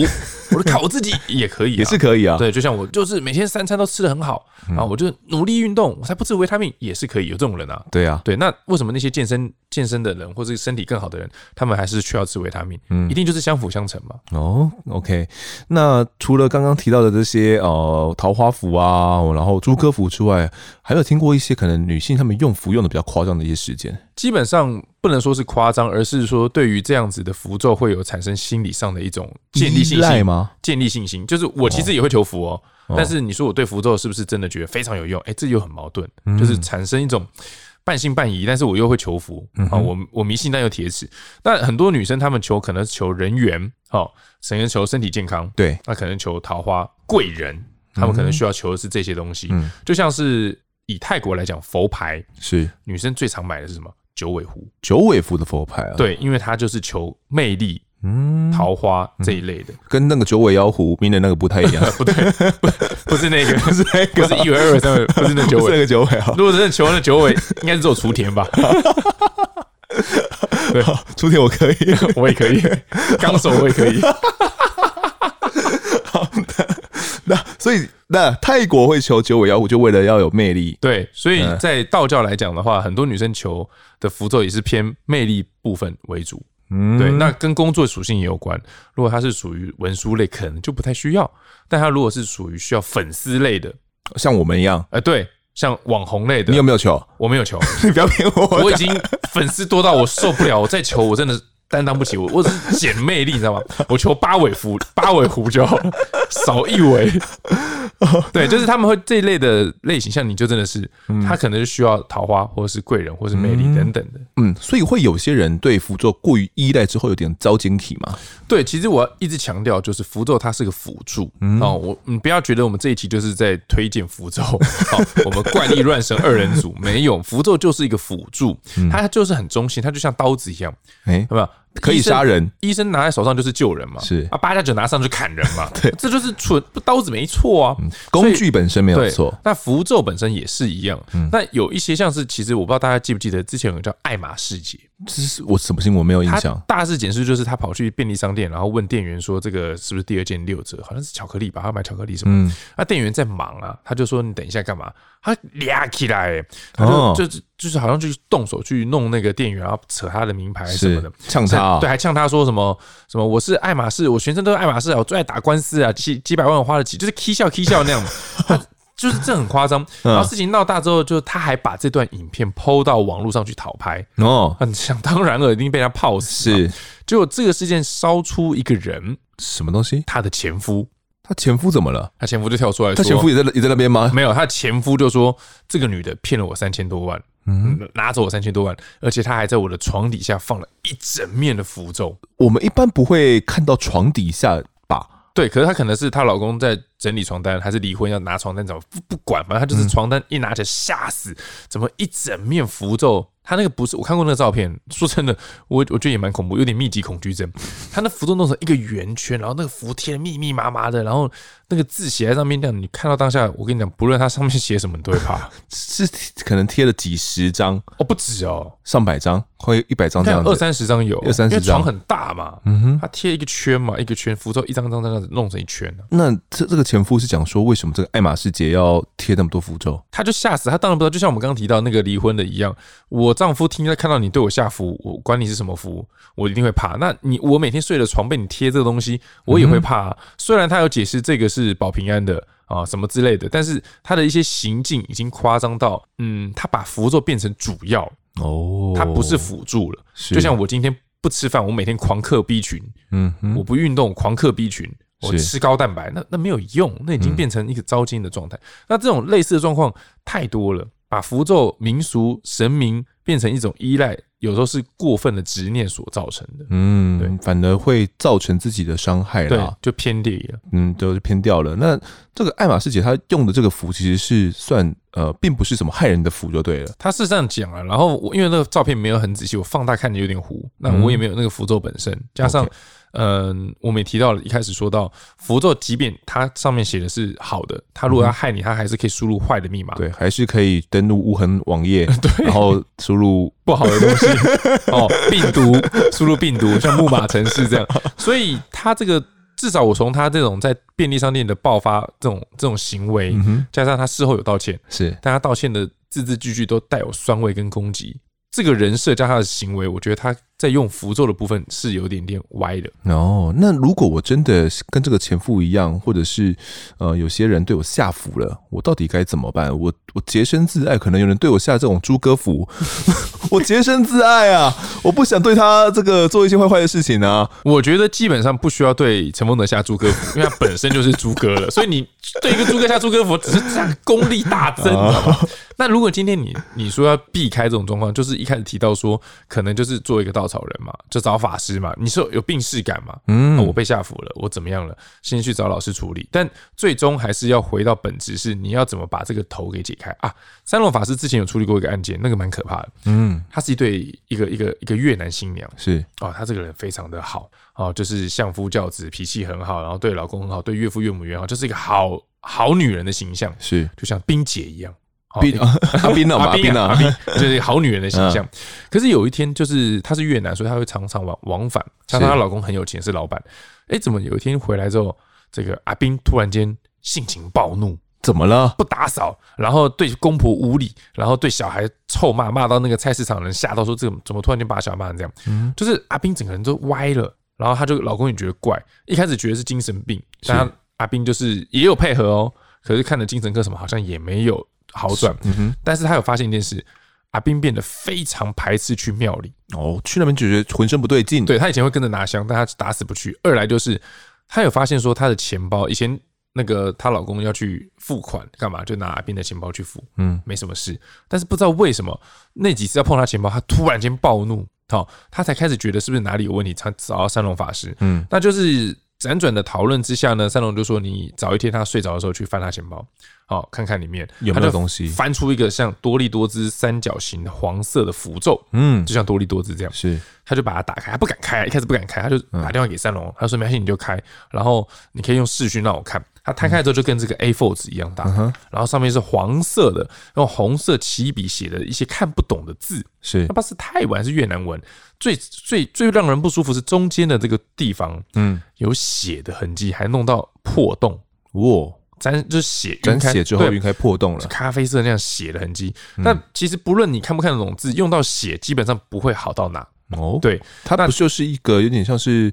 我就靠我自己 也可以，也是可以啊。对，就像我就是每天三餐都吃的很好啊，我就努力运动，我才不吃维他命也是可以。这种人啊，对啊，对，那为什么那些健身健身的人或者身体更好的人，他们还是需要吃维他命？嗯，一定就是相辅相成嘛。哦，OK，那除了刚刚提到的这些呃桃花符啊，然后朱科符之外，还有听过一些可能女性她们用符用的比较夸张的一些事件？基本上不能说是夸张，而是说对于这样子的符咒会有产生心理上的一种建立信心吗？建立信心，就是我其实也会求符哦。但是你说我对符咒是不是真的觉得非常有用？哎，这又很矛盾，就是产生一种半信半疑。但是我又会求符啊，我我迷信但又铁齿。那很多女生她们求可能是求人缘，哦，甚至求身体健康，对，那可能求桃花贵人，她们可能需要求的是这些东西。就像是以泰国来讲，佛牌是女生最常买的是什么？九尾狐，九尾狐的佛牌啊，对，因为它就是求魅力。嗯，桃花这一类的，跟那个九尾妖狐鸣的那个不太一样。不对，不不是那个，不是那个，不是一尾、二尾、三尾，不是那九尾，那个九尾啊。如果真的求那九尾，应该是做雏田吧？对，雏田我可以，我也可以，纲手我也可以。好的，那所以那泰国会求九尾妖狐，就为了要有魅力。对，所以在道教来讲的话，很多女生求的符咒也是偏魅力部分为主。嗯，对，那跟工作属性也有关。如果他是属于文书类，可能就不太需要；但他如果是属于需要粉丝类的，像我们一样，呃，对，像网红类的，你有没有求？我没有求，你不要骗我，我已经粉丝多到我受不了，我再求我真的。担当不起我，我只是捡魅力，你知道吗？我求八尾狐，八尾狐就好，少一尾。对，就是他们会这一类的类型，像你就真的是，他可能是需要桃花，或者是贵人，或者是魅力等等的。嗯，所以会有些人对符咒过于依赖之后，有点糟晶体嘛？对，其实我一直强调，就是符咒它是个辅助哦。我你不要觉得我们这一期就是在推荐符咒，好，我们怪力乱神二人组没有，符咒就是一个辅助，它就是很中性，它就像刀子一样，哎，有没有？可以杀人，医生拿在手上就是救人嘛，是。啊，八加九拿上去砍人嘛，对，这就是纯刀子没错啊，工具本身没有错，那符咒本身也是一样，那有一些像是，其实我不知道大家记不记得，之前有个叫爱马仕姐，这是我什么新闻没有印象？大事简述就是他跑去便利商店，然后问店员说这个是不是第二件六折，好像是巧克力吧，他买巧克力什么，那店员在忙啊，他就说你等一下干嘛？他俩起来，他就就就是好像就是动手去弄那个店员，然后扯他的名牌什么的，呛他，对，还呛他说什么什么我是爱马仕，我全身都是爱马仕啊，我最爱打官司啊，几几百万我花得起，就是 k 笑 k 笑那样，就是这很夸张。然后事情闹大之后，就他还把这段影片 PO 到网络上去讨拍哦，很想当然了，一定被他泡死。是，结果这个事件烧出一个人，什么东西？他的前夫。他前夫怎么了？他前夫就跳出来说，他前夫也在也在那边吗？没有，他的前夫就说这个女的骗了我三千多万，嗯，拿走我三千多万，而且她还在我的床底下放了一整面的符咒。我们一般不会看到床底下吧？对，可是她可能是她老公在整理床单，还是离婚要拿床单？怎么不不管？反正她就是床单一拿起来吓死，怎么一整面符咒？他那个不是我看过那个照片，说真的，我我觉得也蛮恐怖，有点密集恐惧症。他那符咒弄成一个圆圈，然后那个符贴的密密麻麻的，然后那个字写在上面，这样你看到当下，我跟你讲，不论它上面写什么，你都会怕。是可能贴了几十张哦，不止哦，上百张，快一百张这样子，二三十张有，二三十张，床很大嘛，嗯哼，他贴一个圈嘛，一个圈符咒一张张这样子弄成一圈。那这这个前夫是讲说，为什么这个爱马仕节要贴那么多符咒？他就吓死，他当然不知道，就像我们刚刚提到那个离婚的一样，我丈夫听到看到。你对我下符，我管你是什么符，我一定会怕。那你我每天睡的床被你贴这个东西，我也会怕。虽然他有解释这个是保平安的啊，什么之类的，但是他的一些行径已经夸张到，嗯，他把符咒变成主要哦，他不是辅助了。就像我今天不吃饭，我每天狂嗑 B 群，嗯，我不运动，狂嗑 B 群，我吃高蛋白，那那没有用，那已经变成一个糟心的状态。那这种类似的状况太多了，把符咒、民俗、神明。变成一种依赖，有时候是过分的执念所造成的。嗯，对，反而会造成自己的伤害了，就偏离了。嗯，都偏掉了。那这个爱马仕姐她用的这个符，其实是算呃，并不是什么害人的符，就对了。她是这样讲啊，然后我因为那个照片没有很仔细，我放大看着有点糊。那我也没有那个符咒本身，加上。嗯，我们也提到了，一开始说到符咒，即便它上面写的是好的，它如果要害你，它还是可以输入坏的密码。对，还是可以登录无痕网页，对，然后输入不好的东西 哦，病毒，输入病毒，像木马城市这样。所以他这个至少我从他这种在便利商店的爆发这种这种行为，加上他事后有道歉，是，但他道歉的字字句句都带有酸味跟攻击。这个人设加他的行为，我觉得他在用符咒的部分是有点点歪的。哦，那如果我真的跟这个前夫一样，或者是呃有些人对我下符了，我到底该怎么办？我我洁身自爱，可能有人对我下这种猪哥符，我洁身自爱啊，我不想对他这个做一些坏坏的事情啊。我觉得基本上不需要对陈丰德下诸葛符，因为他本身就是诸葛了，所以你对一个诸葛下诸葛符，只是这样功力大增，知道吗？那如果今天你你说要避开这种状况，就是一开始提到说，可能就是做一个稻草人嘛，就找法师嘛。你说有病逝感嘛？嗯，我被下符了，我怎么样了？先去找老师处理。但最终还是要回到本质，是你要怎么把这个头给解开？开啊。三龙法师之前有处理过一个案件，那个蛮可怕的。嗯，他是一对一个一个一个越南新娘，是哦，她这个人非常的好哦，就是相夫教子，脾气很好，然后对老公很好，对岳父岳母也好，就是一个好好女人的形象，是就像冰姐一样。冰阿 冰啊，阿冰啊，阿冰就是好女人的形象。可是有一天，就是她是越南，所以她会常常往往返。加上她老公很有钱，是老板。哎，怎么有一天回来之后，这个阿冰突然间性情暴怒？怎么了？不打扫，然后对公婆无礼，然后对小孩臭骂，骂到那个菜市场人吓到说：“这个怎么突然间把小孩骂成这样？”嗯，就是阿斌整个人都歪了。然后她就老公也觉得怪，一开始觉得是精神病，但阿斌就是也有配合哦。可是看了精神科什么，好像也没有。好转，嗯哼，但是他有发现一件事，阿斌变得非常排斥去庙里哦，去那边就觉得浑身不对劲。对，他以前会跟着拿香，但他打死不去。二来就是他有发现说，他的钱包以前那个她老公要去付款干嘛，就拿阿斌的钱包去付，嗯，没什么事。但是不知道为什么那几次要碰她钱包，她突然间暴怒，好，她才开始觉得是不是哪里有问题，才找到三龙法师，嗯，那就是。辗转的讨论之下呢，三龙就说：“你早一天他睡着的时候去翻他钱包，好看看里面有没有东西。翻出一个像多利多姿三角形的黄色的符咒，嗯，就像多利多姿这样。是，他就把它打开，他不敢开，一开始不敢开，他就打电话给三龙，他说：没关系，你就开，然后你可以用视讯让我看。”它摊开之后就跟这个 A4 纸一样大，然后上面是黄色的，用红色起笔写的一些看不懂的字，是，不知道是泰文还是越南文。最最最让人不舒服是中间的这个地方，嗯，有血的痕迹，还弄到破洞，哇，沾就是血，沾血之后晕开破洞了，咖啡色那样血的痕迹。但其实不论你看不看得懂字，用到血基本上不会好到哪。哦，对，它不就是一个有点像是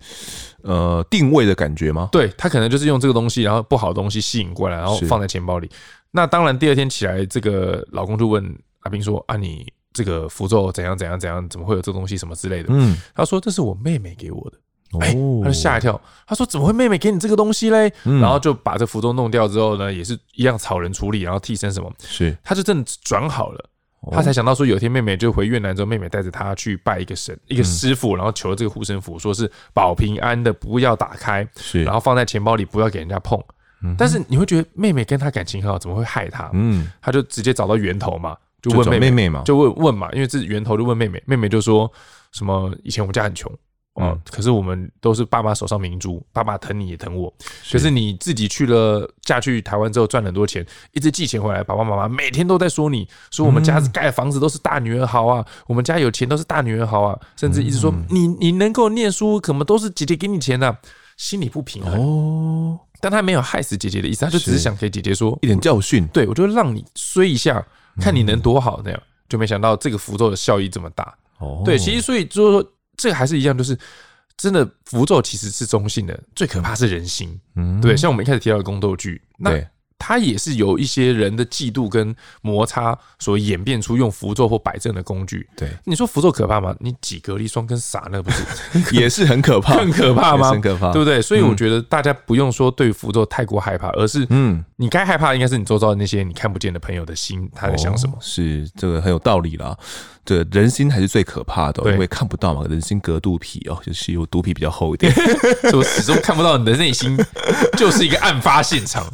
呃定位的感觉吗？对，他可能就是用这个东西，然后不好的东西吸引过来，然后放在钱包里。那当然，第二天起来，这个老公就问阿斌说：“啊，你这个符咒怎样怎样怎样？怎么会有这个东西什么之类的？”嗯，他说：“这是我妹妹给我的。”哎，他就吓一跳，他说：“怎么会妹妹给你这个东西嘞？”然后就把这符咒弄掉之后呢，也是一样草人处理，然后替身什么，是，他就真的转好了。他才想到说，有一天妹妹就回越南之后，妹妹带着他去拜一个神，一个师傅，然后求了这个护身符，说是保平安的，不要打开，是，然后放在钱包里，不要给人家碰。但是你会觉得妹妹跟他感情很好，怎么会害他？嗯，他就直接找到源头嘛，就问妹妹嘛，就问问嘛，因为这源头就问妹妹，妹妹就说什么以前我们家很穷。嗯，可是我们都是爸妈手上明珠，爸爸疼你也疼我。可是你自己去了嫁去台湾之后赚很多钱，一直寄钱回来，爸爸妈妈每天都在说你，说我们家盖房子都是大女儿好啊，我们家有钱都是大女儿好啊，甚至一直说你你能够念书，可能都是姐姐给你钱的，心里不平衡哦。但他没有害死姐姐的意思，他就只是想给姐姐说一点教训。对，我就让你衰一下，看你能多好那样，就没想到这个符咒的效益这么大哦。对，其实所以就是说。这个还是一样，就是真的符咒其实是中性的，最可怕是人心。嗯，对，像我们一开始提到的宫斗剧，那它也是有一些人的嫉妒跟摩擦所演变出用符咒或摆正的工具。对，你说符咒可怕吗？你挤隔离霜跟撒那个不是 也是很可怕，更可怕吗？很可怕，对不对？所以我觉得大家不用说对符咒太过害怕，而是嗯，你该害怕的应该是你周遭的那些你看不见的朋友的心，他在想什么？是这个很有道理啦。对，人心还是最可怕的，因为看不到嘛，人心隔肚皮哦，就是有肚皮比较厚一点，所以我始终看不到你的内心，就是一个案发现场，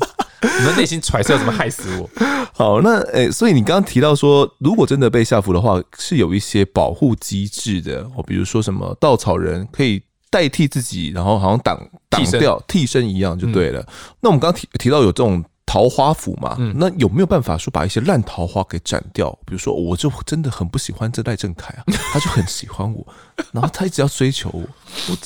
你们内心揣测要怎么害死我？好，那诶，所以你刚刚提到说，如果真的被下符的话，是有一些保护机制的，哦，比如说什么稻草人可以代替自己，然后好像挡挡掉替身一样就对了。那我们刚刚提提到有这种。桃花符嘛，嗯，那有没有办法说把一些烂桃花给斩掉？比如说，我就真的很不喜欢这赖正凯啊，他就很喜欢我，然后他一直要追求我，我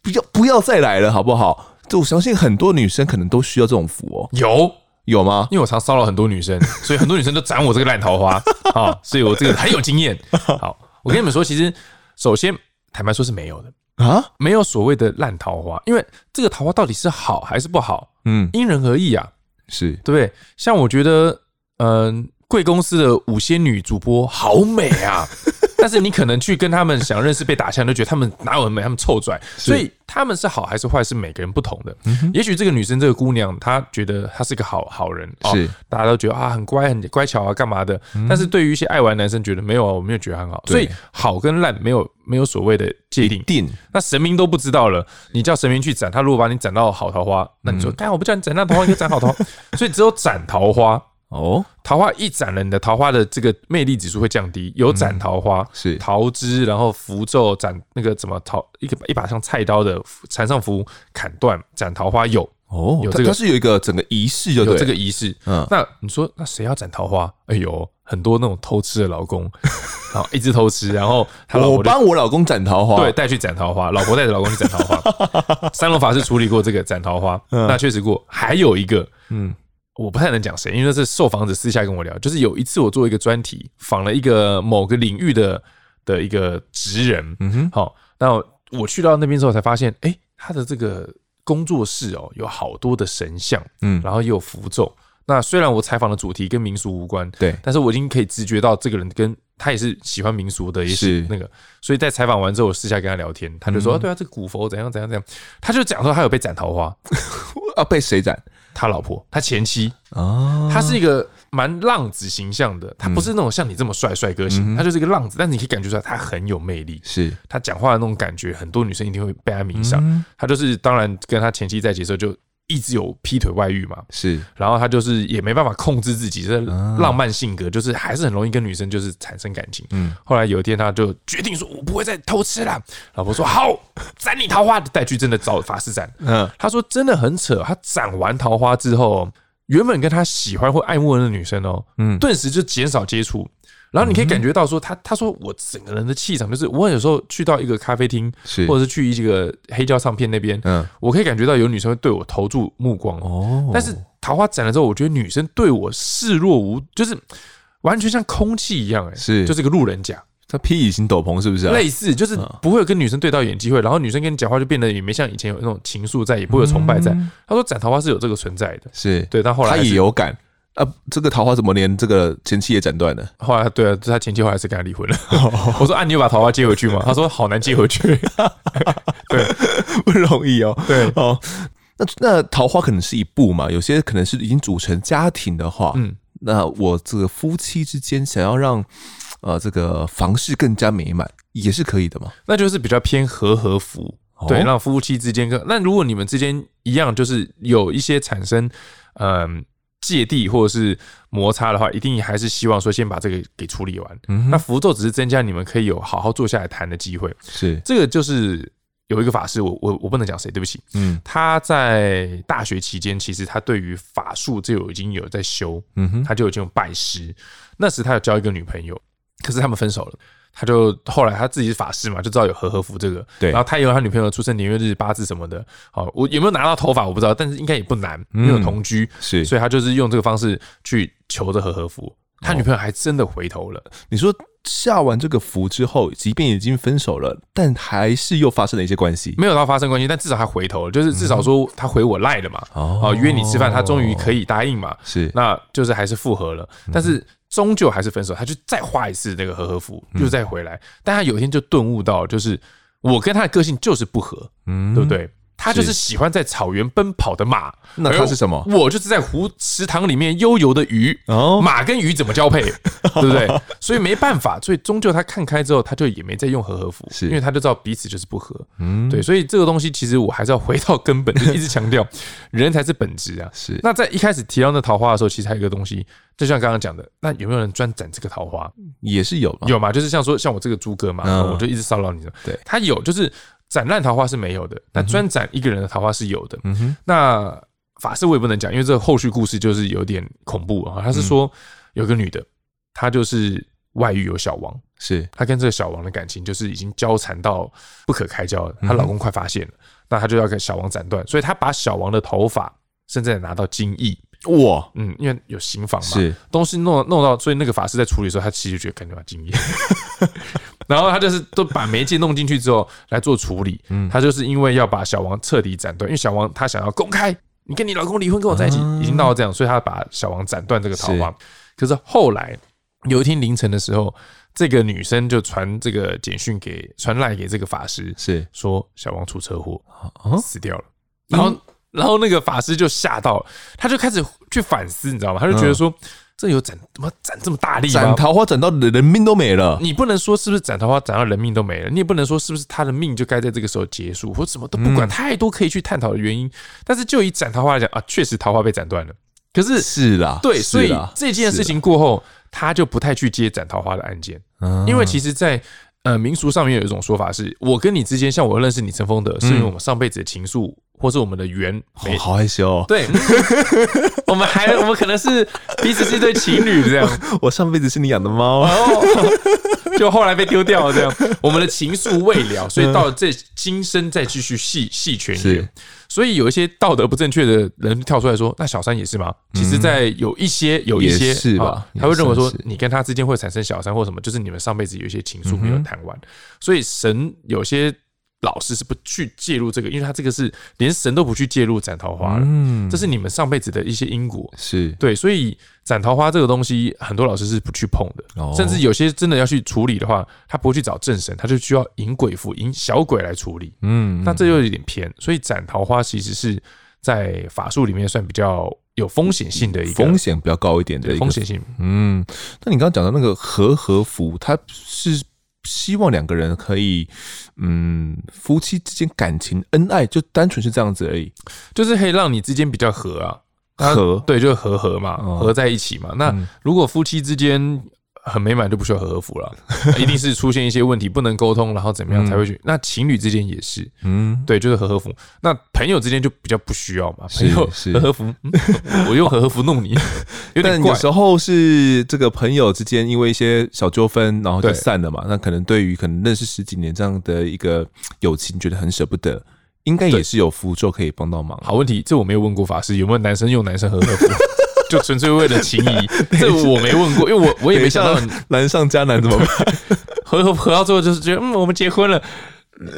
不要不要再来了，好不好？就我相信很多女生可能都需要这种符哦。有有吗？因为我常骚扰很多女生，所以很多女生都斩我这个烂桃花 啊，所以我这个很有经验。好，我跟你们说，其实首先坦白说是没有的啊，没有所谓的烂桃花，因为这个桃花到底是好还是不好，嗯，因人而异啊。是对不对？像我觉得，嗯，贵公司的五仙女主播好美啊，但是你可能去跟他们想认识被打枪，都觉得他们哪有很美，他们臭拽，所以。他们是好还是坏，是每个人不同的。也许这个女生，这个姑娘，她觉得她是个好好人，是大家都觉得啊，很乖，很乖巧啊，干嘛的？但是对于一些爱玩男生，觉得没有啊，我没有觉得很好。所以好跟烂没有没有所谓的界定。定那神明都不知道了，你叫神明去斩，他如果把你斩到好桃花，那你说，但我不叫你斩那桃花，你就斩好桃花。所以只有斩桃花哦，桃花一斩了，你的桃花的这个魅力指数会降低。有斩桃花、嗯、是桃枝，然后符咒斩那个怎么桃一个一把像菜刀的缠上符砍断斩桃花有哦，有这个它是有一个整个仪式有这个仪式。嗯，那你说那谁要斩桃花？哎呦，很多那种偷吃的老公，然后一直偷吃，然后他我帮我老公斩桃花，对，带去斩桃花，老婆带着老公去斩桃花。三龙法师处理过这个斩桃花，嗯、那确实过。还有一个，嗯。我不太能讲谁，因为这是受访者私下跟我聊。就是有一次我做一个专题，访了一个某个领域的的一个职人，嗯哼，好，那我去到那边之后才发现，哎，他的这个工作室哦，有好多的神像，嗯，然后也有符咒。那虽然我采访的主题跟民俗无关，对，但是我已经可以直觉到这个人跟他也是喜欢民俗的，也是那个，所以在采访完之后，我私下跟他聊天，他就说，对啊，这个古佛怎样怎样怎样，他就讲说他有被斩桃花，啊，被谁斩？他老婆，他前妻。哦，他是一个蛮浪子形象的，他不是那种像你这么帅帅哥型，他就是一个浪子，但是你可以感觉出来他很有魅力，是。他讲话的那种感觉，很多女生一定会被他迷上。他就是当然跟他前妻在一起的时候就。一直有劈腿外遇嘛，是，然后他就是也没办法控制自己，这浪漫性格，就是还是很容易跟女生就是产生感情。嗯，后来有一天他就决定说，我不会再偷吃了。老婆说好，斩你桃花，带去真的找法师斩。嗯，他说真的很扯，他斩完桃花之后，原本跟他喜欢或爱慕的女生哦，嗯，顿时就减少接触。然后你可以感觉到说他，他说我整个人的气场就是，我有时候去到一个咖啡厅，或者是去一个黑胶唱片那边，嗯，我可以感觉到有女生会对我投注目光哦。但是桃花展了之后，我觉得女生对我视若无，就是完全像空气一样，哎，是，就是个路人甲。他披隐形斗篷是不是？类似，就是不会有跟女生对到眼机会，然后女生跟你讲话就变得也没像以前有那种情愫在，也不会有崇拜在。他说斩桃花是有这个存在的，是对，但后来他也有感。啊，这个桃花怎么连这个前妻也斩断了？后来，对啊，他前妻后来是跟他离婚了。我说：“啊，你有把桃花接回去吗？”他说：“好难接回去。”对，不容易哦。对哦，那那桃花可能是一步嘛，有些可能是已经组成家庭的话，嗯，那我这个夫妻之间想要让呃这个房事更加美满，也是可以的嘛。那就是比较偏和合福，哦、对，让夫妻之间更。那如果你们之间一样，就是有一些产生，嗯、呃。芥蒂或者是摩擦的话，一定还是希望说先把这个给处理完。嗯、那符咒只是增加你们可以有好好坐下来谈的机会。是这个就是有一个法师，我我我不能讲谁，对不起。嗯，他在大学期间，其实他对于法术就有已经有在修。嗯哼，他就已经有拜师。那时他有交一个女朋友，可是他们分手了。他就后来他自己是法师嘛，就知道有和和服这个，对。然后他也有他女朋友出生年月日八字什么的，好，我有没有拿到头发我不知道，但是应该也不难，没有同居，是，所以他就是用这个方式去求着和合符。他女朋友还真的回头了。你说下完这个符之后，即便已经分手了，但还是又发生了一些关系？没有到发生关系，但至少他回头了，就是至少说他回我赖了嘛，哦，约你吃饭，他终于可以答应嘛，是，那就是还是复合了，但是。终究还是分手，他就再画一次那个和合符，又再回来。嗯、但他有一天就顿悟到，就是我跟他的个性就是不合，嗯，对不对？他就是喜欢在草原奔跑的马，那他是什么？我就是在湖池塘里面悠游的鱼。哦，马跟鱼怎么交配？对不对？所以没办法，所以终究他看开之后，他就也没再用和合符，是因为他就知道彼此就是不合。嗯，对，所以这个东西其实我还是要回到根本，就一直强调 人才是本质啊。是。那在一开始提到那桃花的时候，其实还有一个东西，就像刚刚讲的，那有没有人专斩这个桃花？也是有，有嘛？就是像说像我这个猪哥嘛，我就一直骚扰你。对，他有就是。斩烂桃花是没有的，但专斩一个人的桃花是有的。嗯哼，那法师我也不能讲，因为这个后续故事就是有点恐怖啊。他是说有个女的，她就是外遇有小王，是她跟这个小王的感情就是已经交缠到不可开交了。她老公快发现了，那她就要跟小王斩断，所以她把小王的头发甚至拿到京义。哇，嗯，因为有刑房嘛，是。东西弄弄到，所以那个法师在处理的时候，他其实觉得感觉蛮敬业，然后他就是都把媒介弄进去之后来做处理，嗯，他就是因为要把小王彻底斩断，因为小王他想要公开，你跟你老公离婚跟我在一起，已经到了这样，所以他把小王斩断这个桃花。可是后来有一天凌晨的时候，这个女生就传这个简讯给传赖给这个法师，是。说小王出车祸死掉了，然后。然后那个法师就吓到了，他就开始去反思，你知道吗？他就觉得说，这有斩怎么斩这么大力？斩桃花斩到人命都没了。你不能说是不是斩桃花斩到人命都没了，你也不能说是不是他的命就该在这个时候结束，或什么都不管，太多可以去探讨的原因。但是就以斩桃花来讲啊，确实桃花被斩断了。可是是啦，对，所以啦这件事情过后，他就不太去接斩桃花的案件，嗯因为其实在，呃民俗上面有一种说法是，我跟你之间，像我认识你陈丰德，是因为我们上辈子的情愫，或是我们的缘没哦好害羞哦。对，我们还我们可能是彼此是一对情侣这样，我上辈子是你养的猫然后，就后来被丢掉了这样，我们的情愫未了，所以到了这今生再继续细细泉是。源。所以有一些道德不正确的人跳出来说，那小三也是吗？其实，在有一些有一些是吧啊他会认为说你跟他之间会产生小三或什么，就是你们上辈子有一些情愫没有谈完，所以神有些。老师是不去介入这个，因为他这个是连神都不去介入斩桃花了，嗯。这是你们上辈子的一些因果。是。对，所以斩桃花这个东西，很多老师是不去碰的，哦。甚至有些真的要去处理的话，他不会去找正神，他就需要引鬼符、引小鬼来处理。嗯，那这又有点偏，所以斩桃花其实是在法术里面算比较有风险性的一个风险比较高一点的一个风险性。嗯，那你刚刚讲的那个和合符，它是希望两个人可以，嗯，夫妻之间感情恩爱，就单纯是这样子而已。就是可以让你之间比较和啊，和对，就是和和嘛，哦合在一起嘛。那如果夫妻之间很美满，就不需要和和服了，一定是出现一些问题，不能沟通，然后怎么样才会去？那情侣之间也是，嗯，对，就是和和服。那朋友之间就比较不需要嘛，朋友是和合符，嗯我用和和服弄你，有点怪但有。时候是这个朋友之间因为一些小纠纷，然后就散了嘛。那可能对于可能认识十几年这样的一个友情，觉得很舍不得，应该也是有符咒可以帮到忙。好问题，这我没有问过法师有没有男生用男生和合符，就纯粹为了情谊，这我没问过，因为我我也没想到难上加难怎么办？合合合到最后就是觉得嗯，我们结婚了，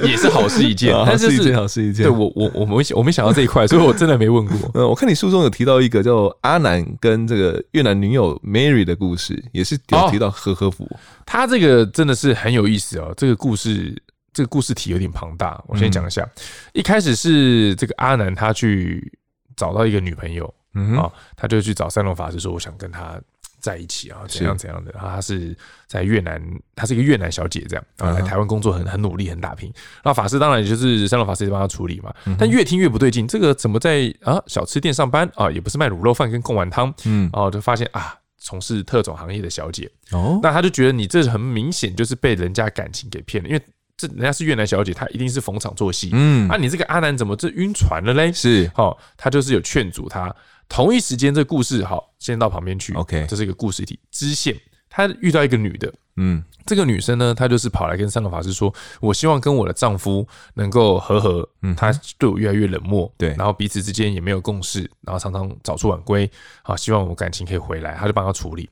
也是好事一件，但是是好事一件。对我我我没我没想到这一块，所以 我真的没问过。嗯，我看你书中有提到一个叫阿南跟这个越南女友 Mary 的故事，也是有提到和合符。他这个真的是很有意思哦，这个故事这个故事体有点庞大，我先讲一下。一开始是这个阿南他去找到一个女朋友。嗯啊、哦，他就去找三龙法师说：“我想跟他在一起啊，怎样怎样的。”然后他是在越南，他是一个越南小姐，这样啊，来台湾工作很很努力，很打拼。然后法师当然也就是三龙法师帮他处理嘛。但越听越不对劲，这个怎么在啊小吃店上班啊？也不是卖卤肉饭跟贡丸汤，嗯，哦，就发现啊，从事特种行业的小姐哦，那他就觉得你这很明显就是被人家感情给骗了，因为。这人家是越南小姐，她一定是逢场作戏。嗯，啊，你这个阿南怎么这晕船了嘞？是，哦，他就是有劝阻他。同一时间，这个故事好，先到旁边去。OK，这是一个故事体支线。他遇到一个女的，嗯，这个女生呢，她就是跑来跟三个法师说：“我希望跟我的丈夫能够和和。”嗯，他对我越来越冷漠，对，然后彼此之间也没有共识，然后常常早出晚归。好，希望我们感情可以回来，他就帮他处理。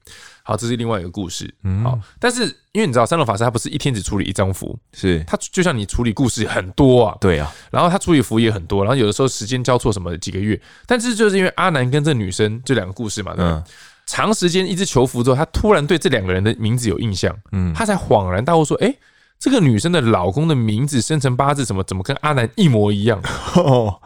好，这是另外一个故事。嗯，好，但是因为你知道，三楼法师他不是一天只处理一张符，是他就像你处理故事很多啊，对啊，然后他处理符也很多，然后有的时候时间交错什么几个月，但是就是因为阿南跟这女生这两个故事嘛，对吧？长时间一直求符之后，他突然对这两个人的名字有印象，嗯，他才恍然大悟说，哎，这个女生的老公的名字生辰八字什么怎么跟阿南一模一样？哦，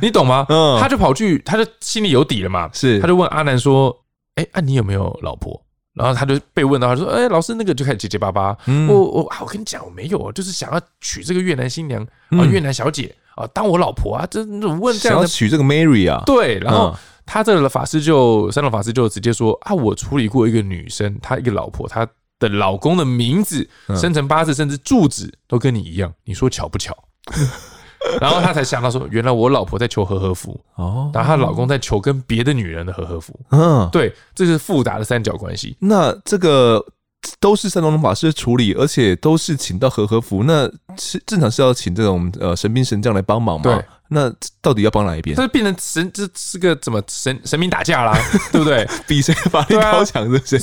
你懂吗？嗯，他就跑去，他就心里有底了嘛，是，他就问阿南说，哎，啊你有没有老婆？然后他就被问到，他说：“哎、欸，老师，那个就开始结结巴巴。嗯、我我啊，我跟你讲，我没有，就是想要娶这个越南新娘啊，越南小姐啊，当我老婆啊。这问这样的？想要娶这个 Mary 啊？对。然后他这个法师就三龙法师就直接说啊，我处理过一个女生，她一个老婆，她的老公的名字、生辰八字，甚至住址都跟你一样，你说巧不巧？” 然后他才想到说，原来我老婆在求和和服哦，然后她老公在求跟别的女人的和和服，嗯，对，这是复杂的三角关系。那这个都是三龙法师处理，而且都是请到和和服，那是正常是要请这种呃神兵神将来帮忙嘛？对。那到底要帮哪一边？这变成神，这是个怎么神神明打架啦，对不对？比谁法力高强，是不是？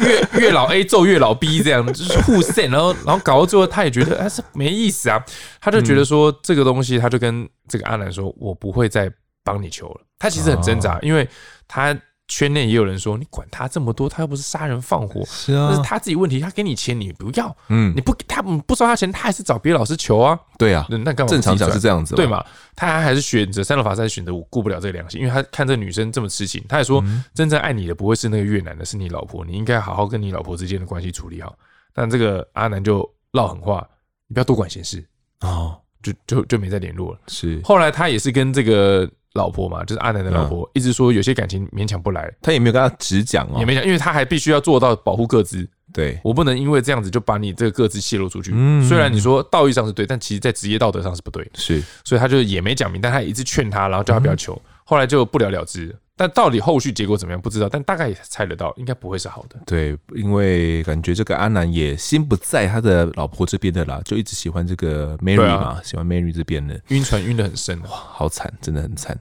月月老 A 揍月老 B 这样，就是互扇，然后然后搞到最后，他也觉得哎，是没意思啊，他就觉得说这个东西，他就跟这个阿南说，我不会再帮你求了。他其实很挣扎，因为他。圈内也有人说，你管他这么多，他又不是杀人放火，是啊，那是他自己问题。他给你钱，你不要，嗯，你不给他不收他钱，他还是找别的老师求啊。对啊，那干嘛？正常讲是这样子，对嘛？他还是选择三楼法师，选择我顾不了这个良心，因为他看这女生这么痴情，他还说，真正爱你的不会是那个越南的，是你老婆，你应该好好跟你老婆之间的关系处理好。但这个阿南就唠狠话，你不要多管闲事哦，就就就没再联络了。是，后来他也是跟这个老婆嘛，就是阿南的老婆，嗯、一直说有些感情勉强不来，他也没有跟他直讲哦，也没讲，因为他还必须要做到保护各自。对，我不能因为这样子就把你这个各自泄露出去。嗯，虽然你说道义上是对，但其实在职业道德上是不对。是，所以他就也没讲明，但他一直劝他，然后叫他不要求，嗯、后来就不了了之。但到底后续结果怎么样不知道，但大概也猜得到，应该不会是好的。对，因为感觉这个阿南也心不在他的老婆这边的啦，就一直喜欢这个 Mary 嘛，啊、喜欢 Mary 这边的，晕船晕得很深，哇，好惨，真的很惨。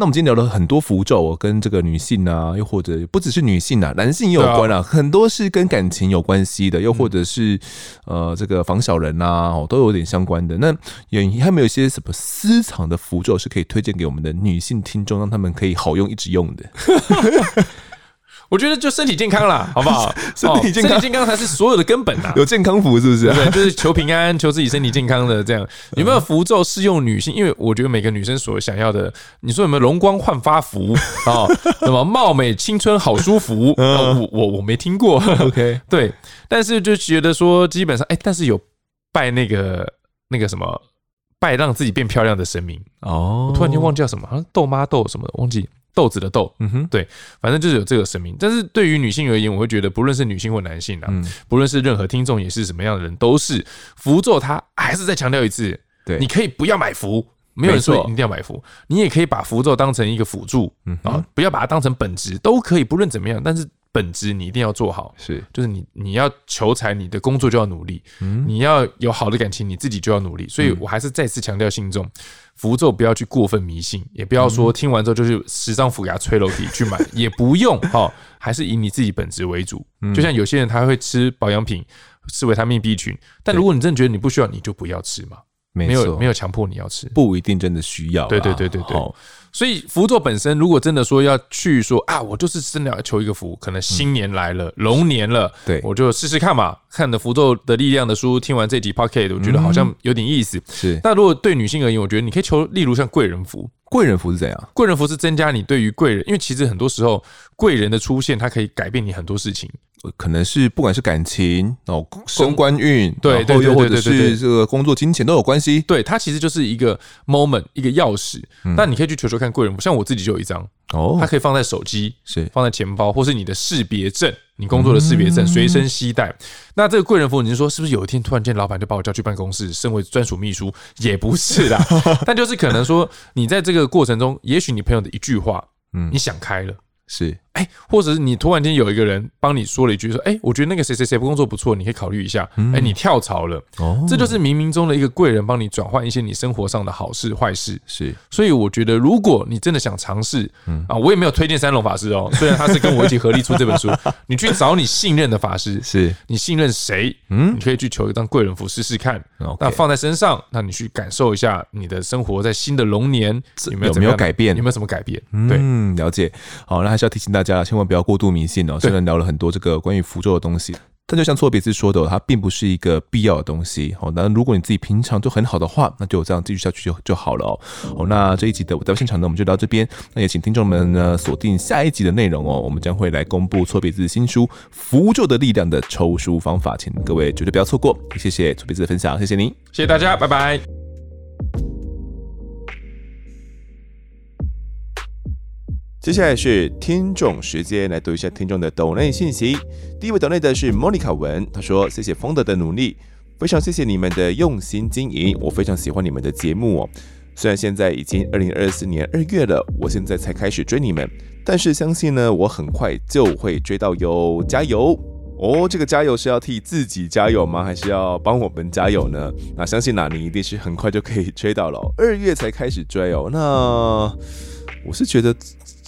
那我们今天聊了很多符咒，跟这个女性啊，又或者不只是女性啊，男性也有关啊，很多是跟感情有关系的，又或者是呃这个防小人啊，哦，都有点相关的。那有还没有一些什么私藏的符咒是可以推荐给我们的女性听众，让他们可以好用一直用的？我觉得就身体健康啦，好不好？身体健康，身体健康才是所有的根本呐。有健康福是不是？对，就是求平安，求自己身体健康的这样。有没有符咒适用女性？因为我觉得每个女生所想要的，你说有没有容光焕发符啊？什么貌美青春好舒服？我我我没听过。OK，对，但是就觉得说基本上，哎，但是有拜那个那个什么拜让自己变漂亮的神明哦。我突然间忘记叫什么，好像豆妈豆什么的，忘记。豆子的豆，嗯哼，对，反正就是有这个神明。但是对于女性而言，我会觉得，不论是女性或男性啊，嗯、不论是任何听众，也是什么样的人，都是符咒。他还是再强调一次，对，你可以不要买符，没有人说一定要买符，你也可以把符咒当成一个辅助，嗯啊，不要把它当成本职，都可以，不论怎么样。但是本质你一定要做好，是，就是你你要求财，你的工作就要努力，嗯，你要有好的感情，你自己就要努力。所以我还是再次强调，信众。符咒不要去过分迷信，也不要说听完之后就是十张符给他吹楼底去买，也不用哈，还是以你自己本职为主。就像有些人他会吃保养品，吃维他命 B 群，但如果你真的觉得你不需要，你就不要吃嘛，没有没有强迫你要吃，不一定真的需要。对对对对对。所以符咒本身，如果真的说要去说啊，我就是真的要求一个符，可能新年来了，龙年了，对，我就试试看嘛。看的符咒的力量的书，听完这集 Pocket，我觉得好像有点意思。是。那如果对女性而言，我觉得你可以求，例如像贵人符。贵人符是怎样？贵人符是增加你对于贵人，因为其实很多时候贵人的出现，它可以改变你很多事情。可能是不管是感情哦，升官运，对，对，又或者是这个工作、金钱都有关系。对，它其实就是一个 moment，一个钥匙。那你可以去求求看贵人符，像我自己就有一张哦，它可以放在手机，是放在钱包，或是你的识别证，你工作的识别证随身携带。那这个贵人符，你是说是不是有一天突然间老板就把我叫去办公室，身为专属秘书？也不是啦，但就是可能说你在这个过程中，也许你朋友的一句话，嗯，你想开了。是，哎，或者是你突然间有一个人帮你说了一句，说，哎，我觉得那个谁谁谁工作不错，你可以考虑一下。哎，你跳槽了，哦，这就是冥冥中的一个贵人帮你转换一些你生活上的好事坏事。是，所以我觉得，如果你真的想尝试，啊，我也没有推荐三龙法师哦，虽然他是跟我一起合力出这本书，你去找你信任的法师，是你信任谁，嗯，你可以去求一张贵人符试试看。那放在身上，那你去感受一下你的生活在新的龙年有没有有没有改变，有没有什么改变？对，嗯，了解。好，那还是要提醒大家，千万不要过度迷信哦。虽然聊了很多这个关于符咒的东西，但就像错别字说的，它并不是一个必要的东西。好，那如果你自己平常就很好的话，那就这样继续下去就就好了哦。好，那这一集的我在现场呢，我们就到这边。那也请听众们呢锁定下一集的内容哦。我们将会来公布错别字新书《符咒的力量》的抽书方法，请各位绝对不要错过。谢谢错别字的分享，谢谢您，谢谢大家，拜拜。接下来是听众时间，来读一下听众的抖内信息。第一位抖内的是莫妮卡文，他说：“谢谢丰德的努力，非常谢谢你们的用心经营，我非常喜欢你们的节目哦。虽然现在已经二零二四年二月了，我现在才开始追你们，但是相信呢，我很快就会追到哟，加油哦！这个加油是要替自己加油吗？还是要帮我们加油呢？那相信哪，你一定是很快就可以追到了，二月才开始追哦。那我是觉得。”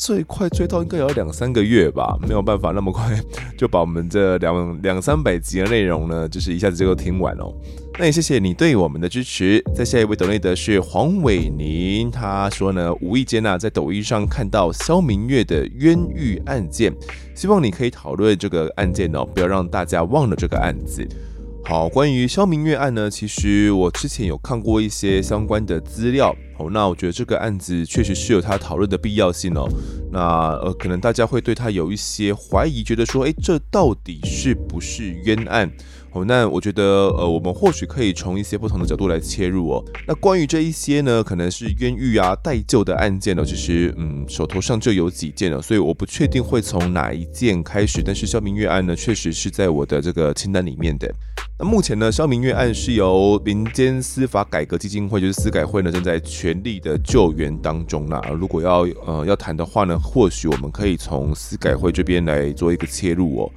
最快追到应该也要两三个月吧，没有办法那么快就把我们这两两三百集的内容呢，就是一下子就听完哦。那也谢谢你对我们的支持。在下一位抖内的是黄伟宁，他说呢，无意间啊在抖音上看到肖明月的冤狱案件，希望你可以讨论这个案件哦，不要让大家忘了这个案子。好，关于肖明月案呢，其实我之前有看过一些相关的资料。哦，那我觉得这个案子确实是有它讨论的必要性哦。那呃，可能大家会对他有一些怀疑，觉得说，诶，这到底是不是冤案？哦，那我觉得，呃，我们或许可以从一些不同的角度来切入哦。那关于这一些呢，可能是冤狱啊、待救的案件呢，其实，嗯，手头上就有几件了，所以我不确定会从哪一件开始。但是肖明月案呢，确实是在我的这个清单里面的。那目前呢，肖明月案是由民间司法改革基金会，就是司改会呢，正在全力的救援当中呢。如果要呃要谈的话呢，或许我们可以从司改会这边来做一个切入哦。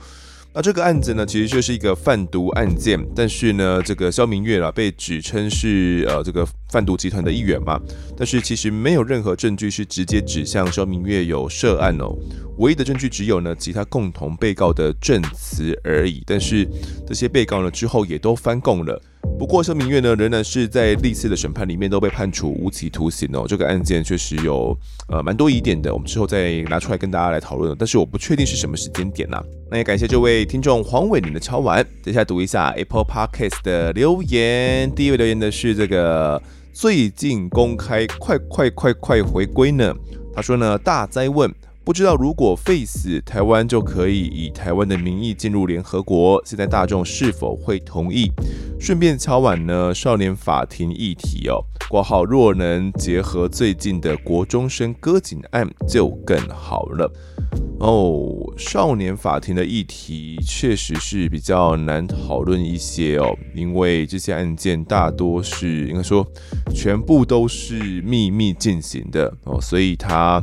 那这个案子呢，其实就是一个贩毒案件，但是呢，这个肖明月啊被指称是呃这个贩毒集团的一员嘛，但是其实没有任何证据是直接指向肖明月有涉案哦，唯一的证据只有呢其他共同被告的证词而已，但是这些被告呢之后也都翻供了。不过，萧明月呢，仍然是在历次的审判里面都被判处无期徒刑哦。这个案件确实有呃蛮多疑点的，我们之后再拿出来跟大家来讨论。但是我不确定是什么时间点呐、啊。那也感谢这位听众黄伟宁的敲碗。接下来读一下 Apple Podcast 的留言。第一位留言的是这个最近公开，快快快快回归呢。他说呢，大灾问。不知道如果废死，台湾就可以以台湾的名义进入联合国，现在大众是否会同意？顺便敲碗呢，少年法庭议题哦，括号若能结合最近的国中生割颈案就更好了哦。少年法庭的议题确实是比较难讨论一些哦，因为这些案件大多是应该说全部都是秘密进行的哦，所以他。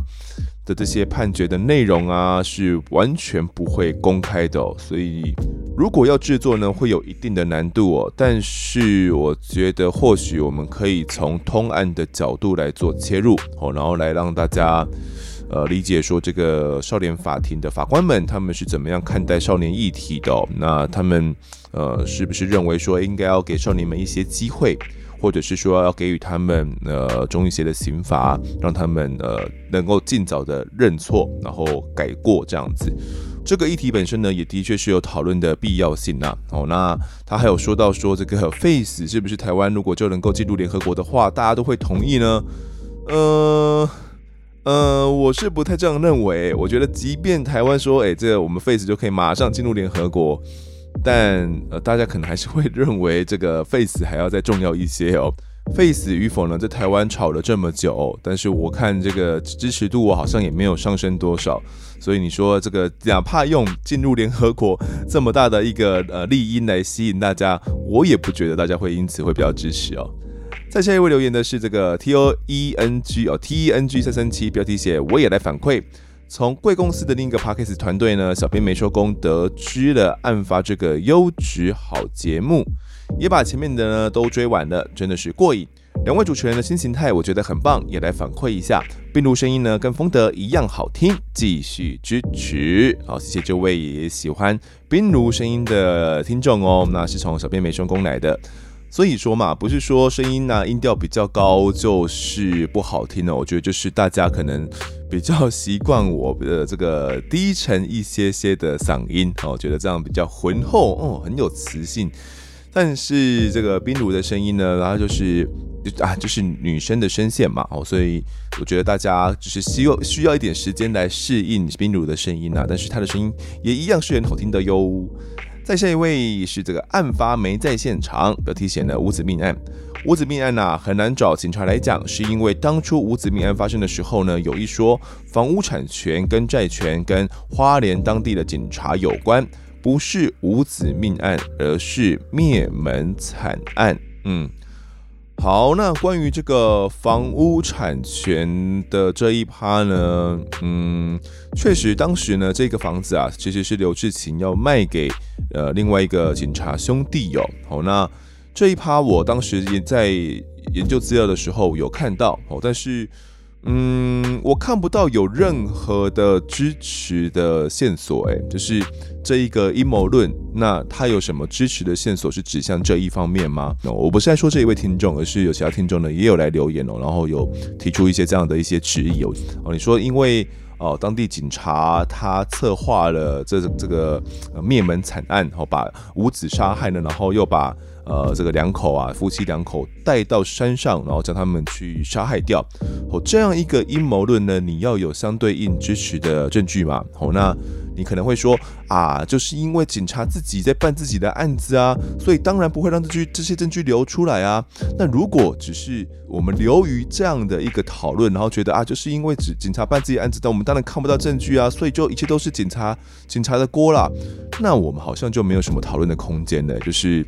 的这些判决的内容啊，是完全不会公开的，所以如果要制作呢，会有一定的难度哦。但是我觉得，或许我们可以从通案的角度来做切入哦，然后来让大家呃理解说，这个少年法庭的法官们他们是怎么样看待少年议题的。那他们呃是不是认为说应该要给少年们一些机会？或者是说要给予他们呃重一些的刑罚，让他们呃能够尽早的认错，然后改过这样子。这个议题本身呢，也的确是有讨论的必要性呐。哦，那他还有说到说这个 face 是不是台湾如果就能够进入联合国的话，大家都会同意呢？呃呃，我是不太这样认为。我觉得即便台湾说，哎，这个我们 face 就可以马上进入联合国。但呃，大家可能还是会认为这个 face 还要再重要一些哦。face 与否呢，在台湾吵了这么久，但是我看这个支持度好像也没有上升多少。所以你说这个哪怕用进入联合国这么大的一个呃利益来吸引大家，我也不觉得大家会因此会比较支持哦。再下一位留言的是这个 T O E N G 哦 T E N G 三三七标题写我也来反馈。从贵公司的另一个 Podcast 团队呢，小编没收工得知了案发这个优质好节目，也把前面的呢都追完了，真的是过瘾。两位主持人的新形态我觉得很棒，也来反馈一下。宾如声音呢跟风德一样好听，继续支持。好，谢谢这位也喜欢冰如声音的听众哦，那是从小编没收工来的。所以说嘛，不是说声音啊音调比较高就是不好听的，我觉得就是大家可能比较习惯我的这个低沉一些些的嗓音 哦，觉得这样比较浑厚哦，很有磁性。但是这个冰如的声音呢，然后就是啊，就是女生的声线嘛哦，所以我觉得大家只是需要需要一点时间来适应冰如的声音啊，但是她的声音也一样是很好听的哟。再下一位是这个案发没在现场，标题写的五子命案。五子命案呐、啊，很难找警察来讲，是因为当初五子命案发生的时候呢，有一说房屋产权跟债权跟花莲当地的警察有关，不是五子命案，而是灭门惨案。嗯。好，那关于这个房屋产权的这一趴呢，嗯，确实当时呢，这个房子啊，其实是刘志勤要卖给呃另外一个警察兄弟哦。好，那这一趴我当时也在研究资料的时候有看到哦，但是。嗯，我看不到有任何的支持的线索，哎，就是这一个阴谋论，那他有什么支持的线索是指向这一方面吗？那我不是在说这一位听众，而是有其他听众呢也有来留言哦，然后有提出一些这样的一些质疑哦。哦，你说因为哦，当地警察他策划了这这个灭门惨案，然后把五子杀害了，然后又把。呃，这个两口啊，夫妻两口带到山上，然后将他们去杀害掉。哦，这样一个阴谋论呢，你要有相对应支持的证据嘛？哦，那你可能会说啊，就是因为警察自己在办自己的案子啊，所以当然不会让这据这些证据流出来啊。那如果只是我们流于这样的一个讨论，然后觉得啊，就是因为警警察办自己案子，但我们当然看不到证据啊，所以就一切都是警察警察的锅啦。那我们好像就没有什么讨论的空间了，就是。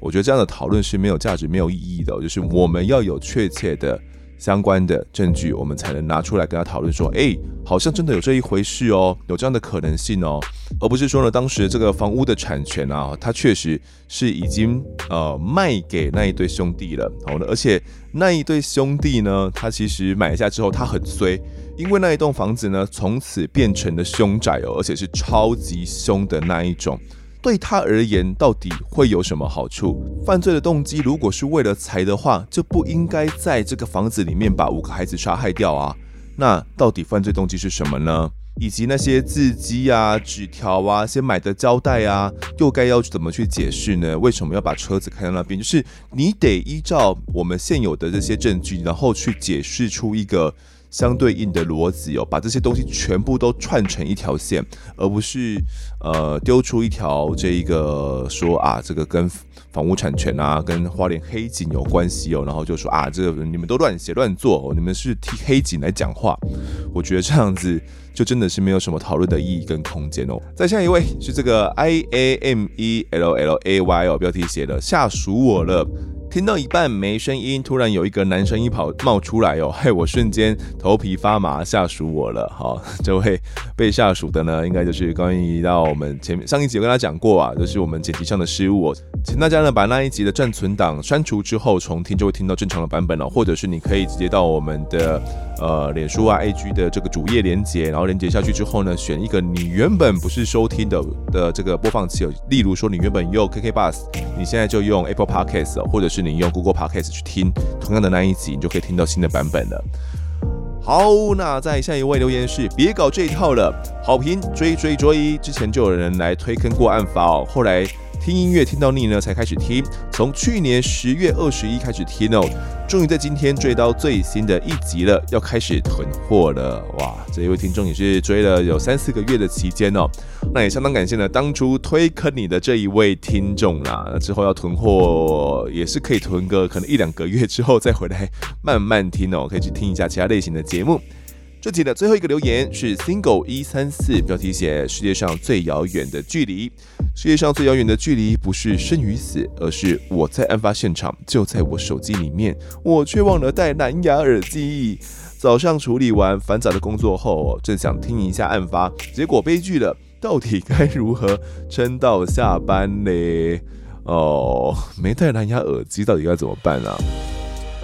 我觉得这样的讨论是没有价值、没有意义的。就是我们要有确切的相关的证据，我们才能拿出来跟他讨论说，哎，好像真的有这一回事哦，有这样的可能性哦，而不是说呢，当时这个房屋的产权啊，它确实是已经呃卖给那一对兄弟了。好的，而且那一对兄弟呢，他其实买下之后他很衰，因为那一栋房子呢，从此变成了凶宅哦，而且是超级凶的那一种。对他而言，到底会有什么好处？犯罪的动机如果是为了财的话，就不应该在这个房子里面把五个孩子杀害掉啊。那到底犯罪动机是什么呢？以及那些字迹啊、纸条啊、先买的胶带啊，又该要怎么去解释呢？为什么要把车子开到那边？就是你得依照我们现有的这些证据，然后去解释出一个。相对应的逻辑哦，把这些东西全部都串成一条线，而不是呃丢出一条这一个说啊，这个跟房屋产权啊，跟花莲黑警有关系哦，然后就说啊，这个你们都乱写乱做，哦你们是替黑警来讲话，我觉得这样子就真的是没有什么讨论的意义跟空间哦。再下一位是这个 I A M E L L A Y 哦，标题写的吓死我了。听到一半没声音，突然有一个男声音跑冒出来哦，害我瞬间头皮发麻，吓死我了。好，这位被吓死的呢，应该就是关于到我们前面上一集有跟他讲过啊，就是我们剪辑上的失误，请大家呢把那一集的暂存档删除之后重听，就会听到正常的版本了，或者是你可以直接到我们的呃脸书啊 A G 的这个主页连接，然后连接下去之后呢，选一个你原本不是收听的的这个播放器，例如说你原本用 K K Bus，你现在就用 Apple Podcast，或者是。是你用 Google Podcast 去听同样的那一集，你就可以听到新的版本了。好，那在下一位留言是：别搞这一套了，好评追追追！之前就有人来推坑过案发，后来。听音乐听到腻呢，才开始听。从去年十月二十一开始听哦，终于在今天追到最新的一集了，要开始囤货了。哇，这一位听众也是追了有三四个月的期间哦，那也相当感谢呢，当初推坑你的这一位听众啦。那之后要囤货也是可以囤个可能一两个月之后再回来慢慢听哦，可以去听一下其他类型的节目。这集的最后一个留言是 Single 一三四，标题写世界上最遥远的距离。世界上最遥远的距离不是生与死，而是我在案发现场，就在我手机里面，我却忘了带蓝牙耳机。早上处理完繁杂的工作后，正想听一下案发，结果悲剧了。到底该如何撑到下班嘞？哦，没带蓝牙耳机，到底该怎么办啊？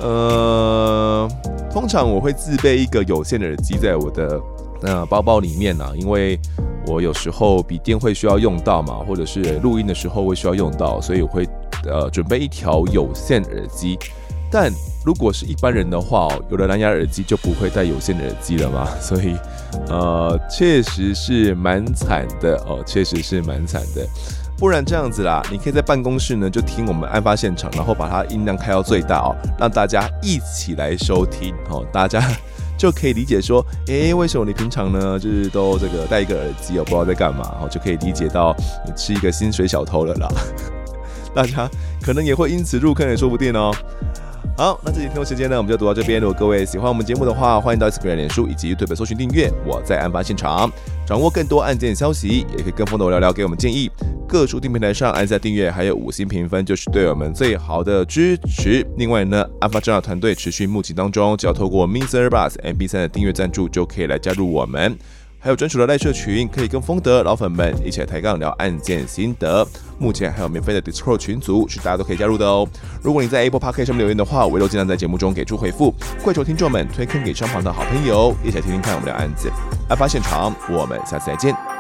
呃，通常我会自备一个有线的耳机在我的呃包包里面啊，因为我有时候笔电会需要用到嘛，或者是录音的时候会需要用到，所以我会呃准备一条有线耳机。但如果是一般人的话，有了蓝牙耳机就不会带有线的耳机了嘛，所以呃确实是蛮惨的哦，确实是蛮惨的。不然这样子啦，你可以在办公室呢，就听我们案发现场，然后把它音量开到最大哦，让大家一起来收听哦，大家就可以理解说，诶，为什么你平常呢，就是都这个戴一个耳机哦，不知道在干嘛哦，就可以理解到你是一个薪水小偷了啦。大家可能也会因此入坑也说不定哦。好，那这几天的时间呢，我们就读到这边。如果各位喜欢我们节目的话，欢迎到 Instagram、脸书以及推本搜寻订阅。我在案发现场，掌握更多案件消息，也可以跟风的我聊聊，给我们建议。各书店平台上按下订阅，还有五星评分，就是对我们最好的支持。另外呢，案发侦查团队持续募集当中，只要透过 MisterBus MB3 的订阅赞助，就可以来加入我们。还有专属的赖社群，可以跟风德老粉们一起来抬杠聊案件心得。目前还有免费的 Discord 群组，是大家都可以加入的哦。如果你在 Apple Podcast 上面留言的话，我都尽量在节目中给出回复。跪求听众们推坑给身旁的好朋友，一起来听听看我们的案子。案发现场，我们下次再见。